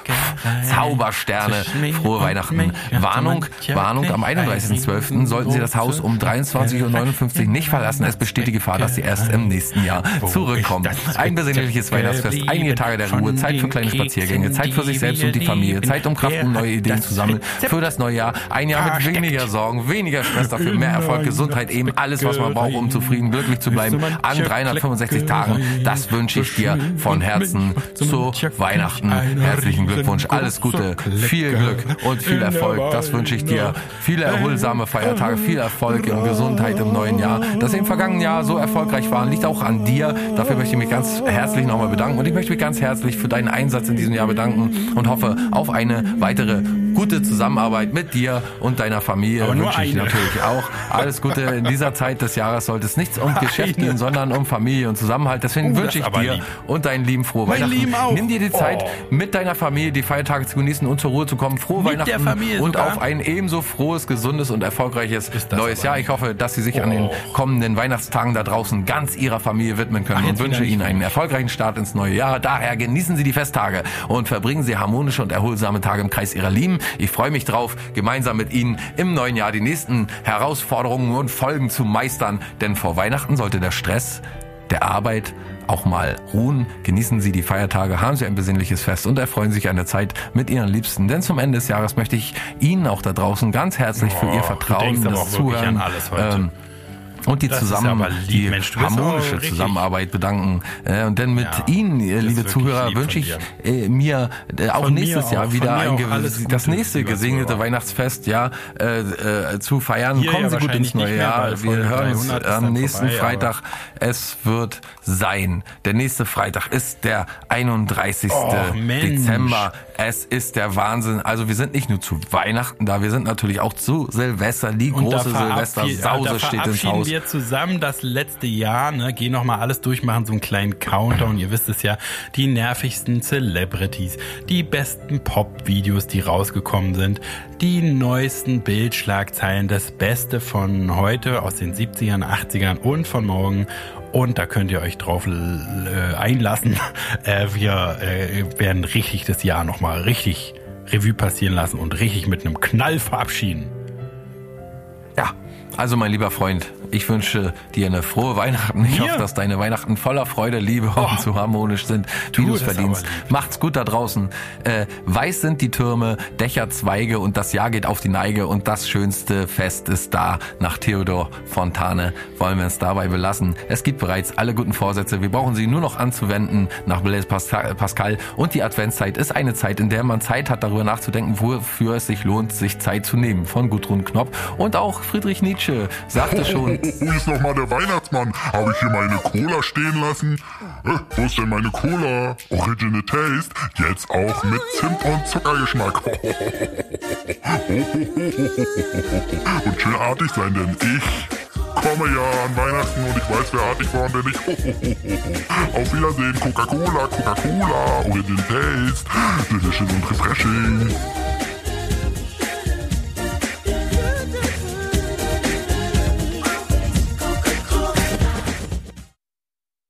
Zaubersterne. Frohe Weihnachten. Warnung, Warnung, am 31.12. sollten Sie das Haus um 23.59 Uhr nicht verlassen. Es besteht die Gefahr, dass Sie erst im nächsten Jahr zurückkommen. Ein besinnliches Weihnachtsfest, einige Tage der Ruhe, Zeit für kleine Spaziergänge, Zeit für sich selbst und die Familie, Zeit um Kraft und neue Ideen zu sammeln für das neue Jahr. Ein Jahr mit weniger Sorgen, weniger Stress, dafür mehr Erfolg, Gesundheit, eben alles, was man braucht, um zufrieden, glücklich zu bleiben an 365 Tagen. Das wünsche ich dir von Herzen zu Weihnachten. Herzlichen Glückwunsch, alles Gute, viel Glück und viel Erfolg. Das wünsche ich dir. Viele erholsame Feiertage, viel Erfolg und Gesundheit im neuen Jahr. Dass Sie im vergangenen Jahr so erfolgreich waren, liegt auch an dir. Dafür möchte ich mich ganz herzlich nochmal bedanken und ich möchte mich ganz herzlich für deinen Einsatz in diesem Jahr bedanken und hoffe auf eine weitere gute Zusammenarbeit mit dir und deiner Familie. Aber wünsche ich eine. natürlich auch. Alles Gute in dieser Zeit des Jahres sollte es nichts um Geschäft Eine. gehen, sondern um Familie und Zusammenhalt. Deswegen Oh, wünsche ich dir lieb. und deinen Lieben frohe Mein Weihnachten. Lieben auch. Nimm dir die Zeit, Oh. mit deiner Familie die Feiertage zu genießen und zur Ruhe zu kommen. Frohe Mit Weihnachten und sogar? auf ein ebenso frohes, gesundes und erfolgreiches neues Jahr. Ich hoffe, dass Sie sich an den Oh. kommenden Weihnachtstagen da draußen ganz Ihrer Familie widmen können Ach, und wünsche Ihnen einen erfolgreichen Start ins neue Jahr. Daher genießen Sie die Festtage und verbringen Sie harmonische und erholsame Tage im Kreis Ihrer Lieben. Ich freue mich drauf, gemeinsam mit Ihnen im neuen Jahr die nächsten Herausforderungen und Folgen zu meistern. Denn vor Weihnachten sollte der Stress der Arbeit auch mal ruhen. Genießen Sie die Feiertage, haben Sie ein besinnliches Fest und erfreuen sich an der Zeit mit Ihren Liebsten. Denn zum Ende des Jahres möchte ich Ihnen auch da draußen ganz herzlich für Oh, Ihr du Vertrauen, das Zuhören ähm, und die Das zusammen die Mensch, harmonische Zusammenarbeit bedanken. Äh, und denn mit Ja, Ihnen, ist liebe Zuhörer, wünsche ich äh, mir äh, auch Von nächstes Jahr auch, wieder ein das nächste gesegnete. Weihnachtsfest ja äh, äh, zu feiern. Hier Kommen ja Sie gut ins neue Jahr. Wir hören uns 300 ist am nächsten vorbei, Freitag. Es wird sein. Der nächste Freitag ist der 31. Oh. Dezember. Es ist der Wahnsinn. Also wir sind nicht nur zu Weihnachten da, wir sind natürlich auch zu Silvester. Die Und große Silvester-Sause steht ins Haus. wir zusammen das letzte Jahr, ne? Gehen nochmal alles durch, machen so einen kleinen Countdown. Ihr wisst es ja, die nervigsten Celebrities, die besten Pop-Videos, die rausgekommen sind, die neuesten Bildschlagzeilen, das Beste von heute aus den 70ern, 80ern und von morgen. Und da könnt ihr euch drauf äh, einlassen. Äh, wir äh, werden richtig das Jahr nochmal richtig Revue passieren lassen und richtig mit einem Knall verabschieden. Ja, also mein lieber Freund, ich wünsche dir eine frohe Weihnachten. Ich Mir? hoffe, dass deine Weihnachten voller Freude, Liebe und so harmonisch sind, wie du es verdienst. Macht's gut da draußen. Äh, weiß sind die Türme, Dächer, Zweige und das Jahr geht auf die Neige und das schönste Fest ist da. Nach Theodor Fontane wollen wir es dabei belassen. Es gibt bereits alle guten Vorsätze. Wir brauchen sie nur noch anzuwenden nach Blaise Pascal Pascal. Und die Adventszeit ist eine Zeit, in der man Zeit hat, darüber nachzudenken, wofür es sich lohnt, sich Zeit zu nehmen. Von Gudrun Knopp und auch Friedrich Nietzsche sagte schon, Wo ist nochmal der Weihnachtsmann? Habe ich hier meine Cola stehen lassen? Äh, wo ist denn meine Cola? Original Taste, jetzt auch mit Zimt und Zuckergeschmack. und schön artig sein, denn ich komme ja an Weihnachten und ich weiß, wer artig war und wer nicht. Auf Wiedersehen, Coca-Cola, Coca-Cola, Original Taste, delicious und refreshing.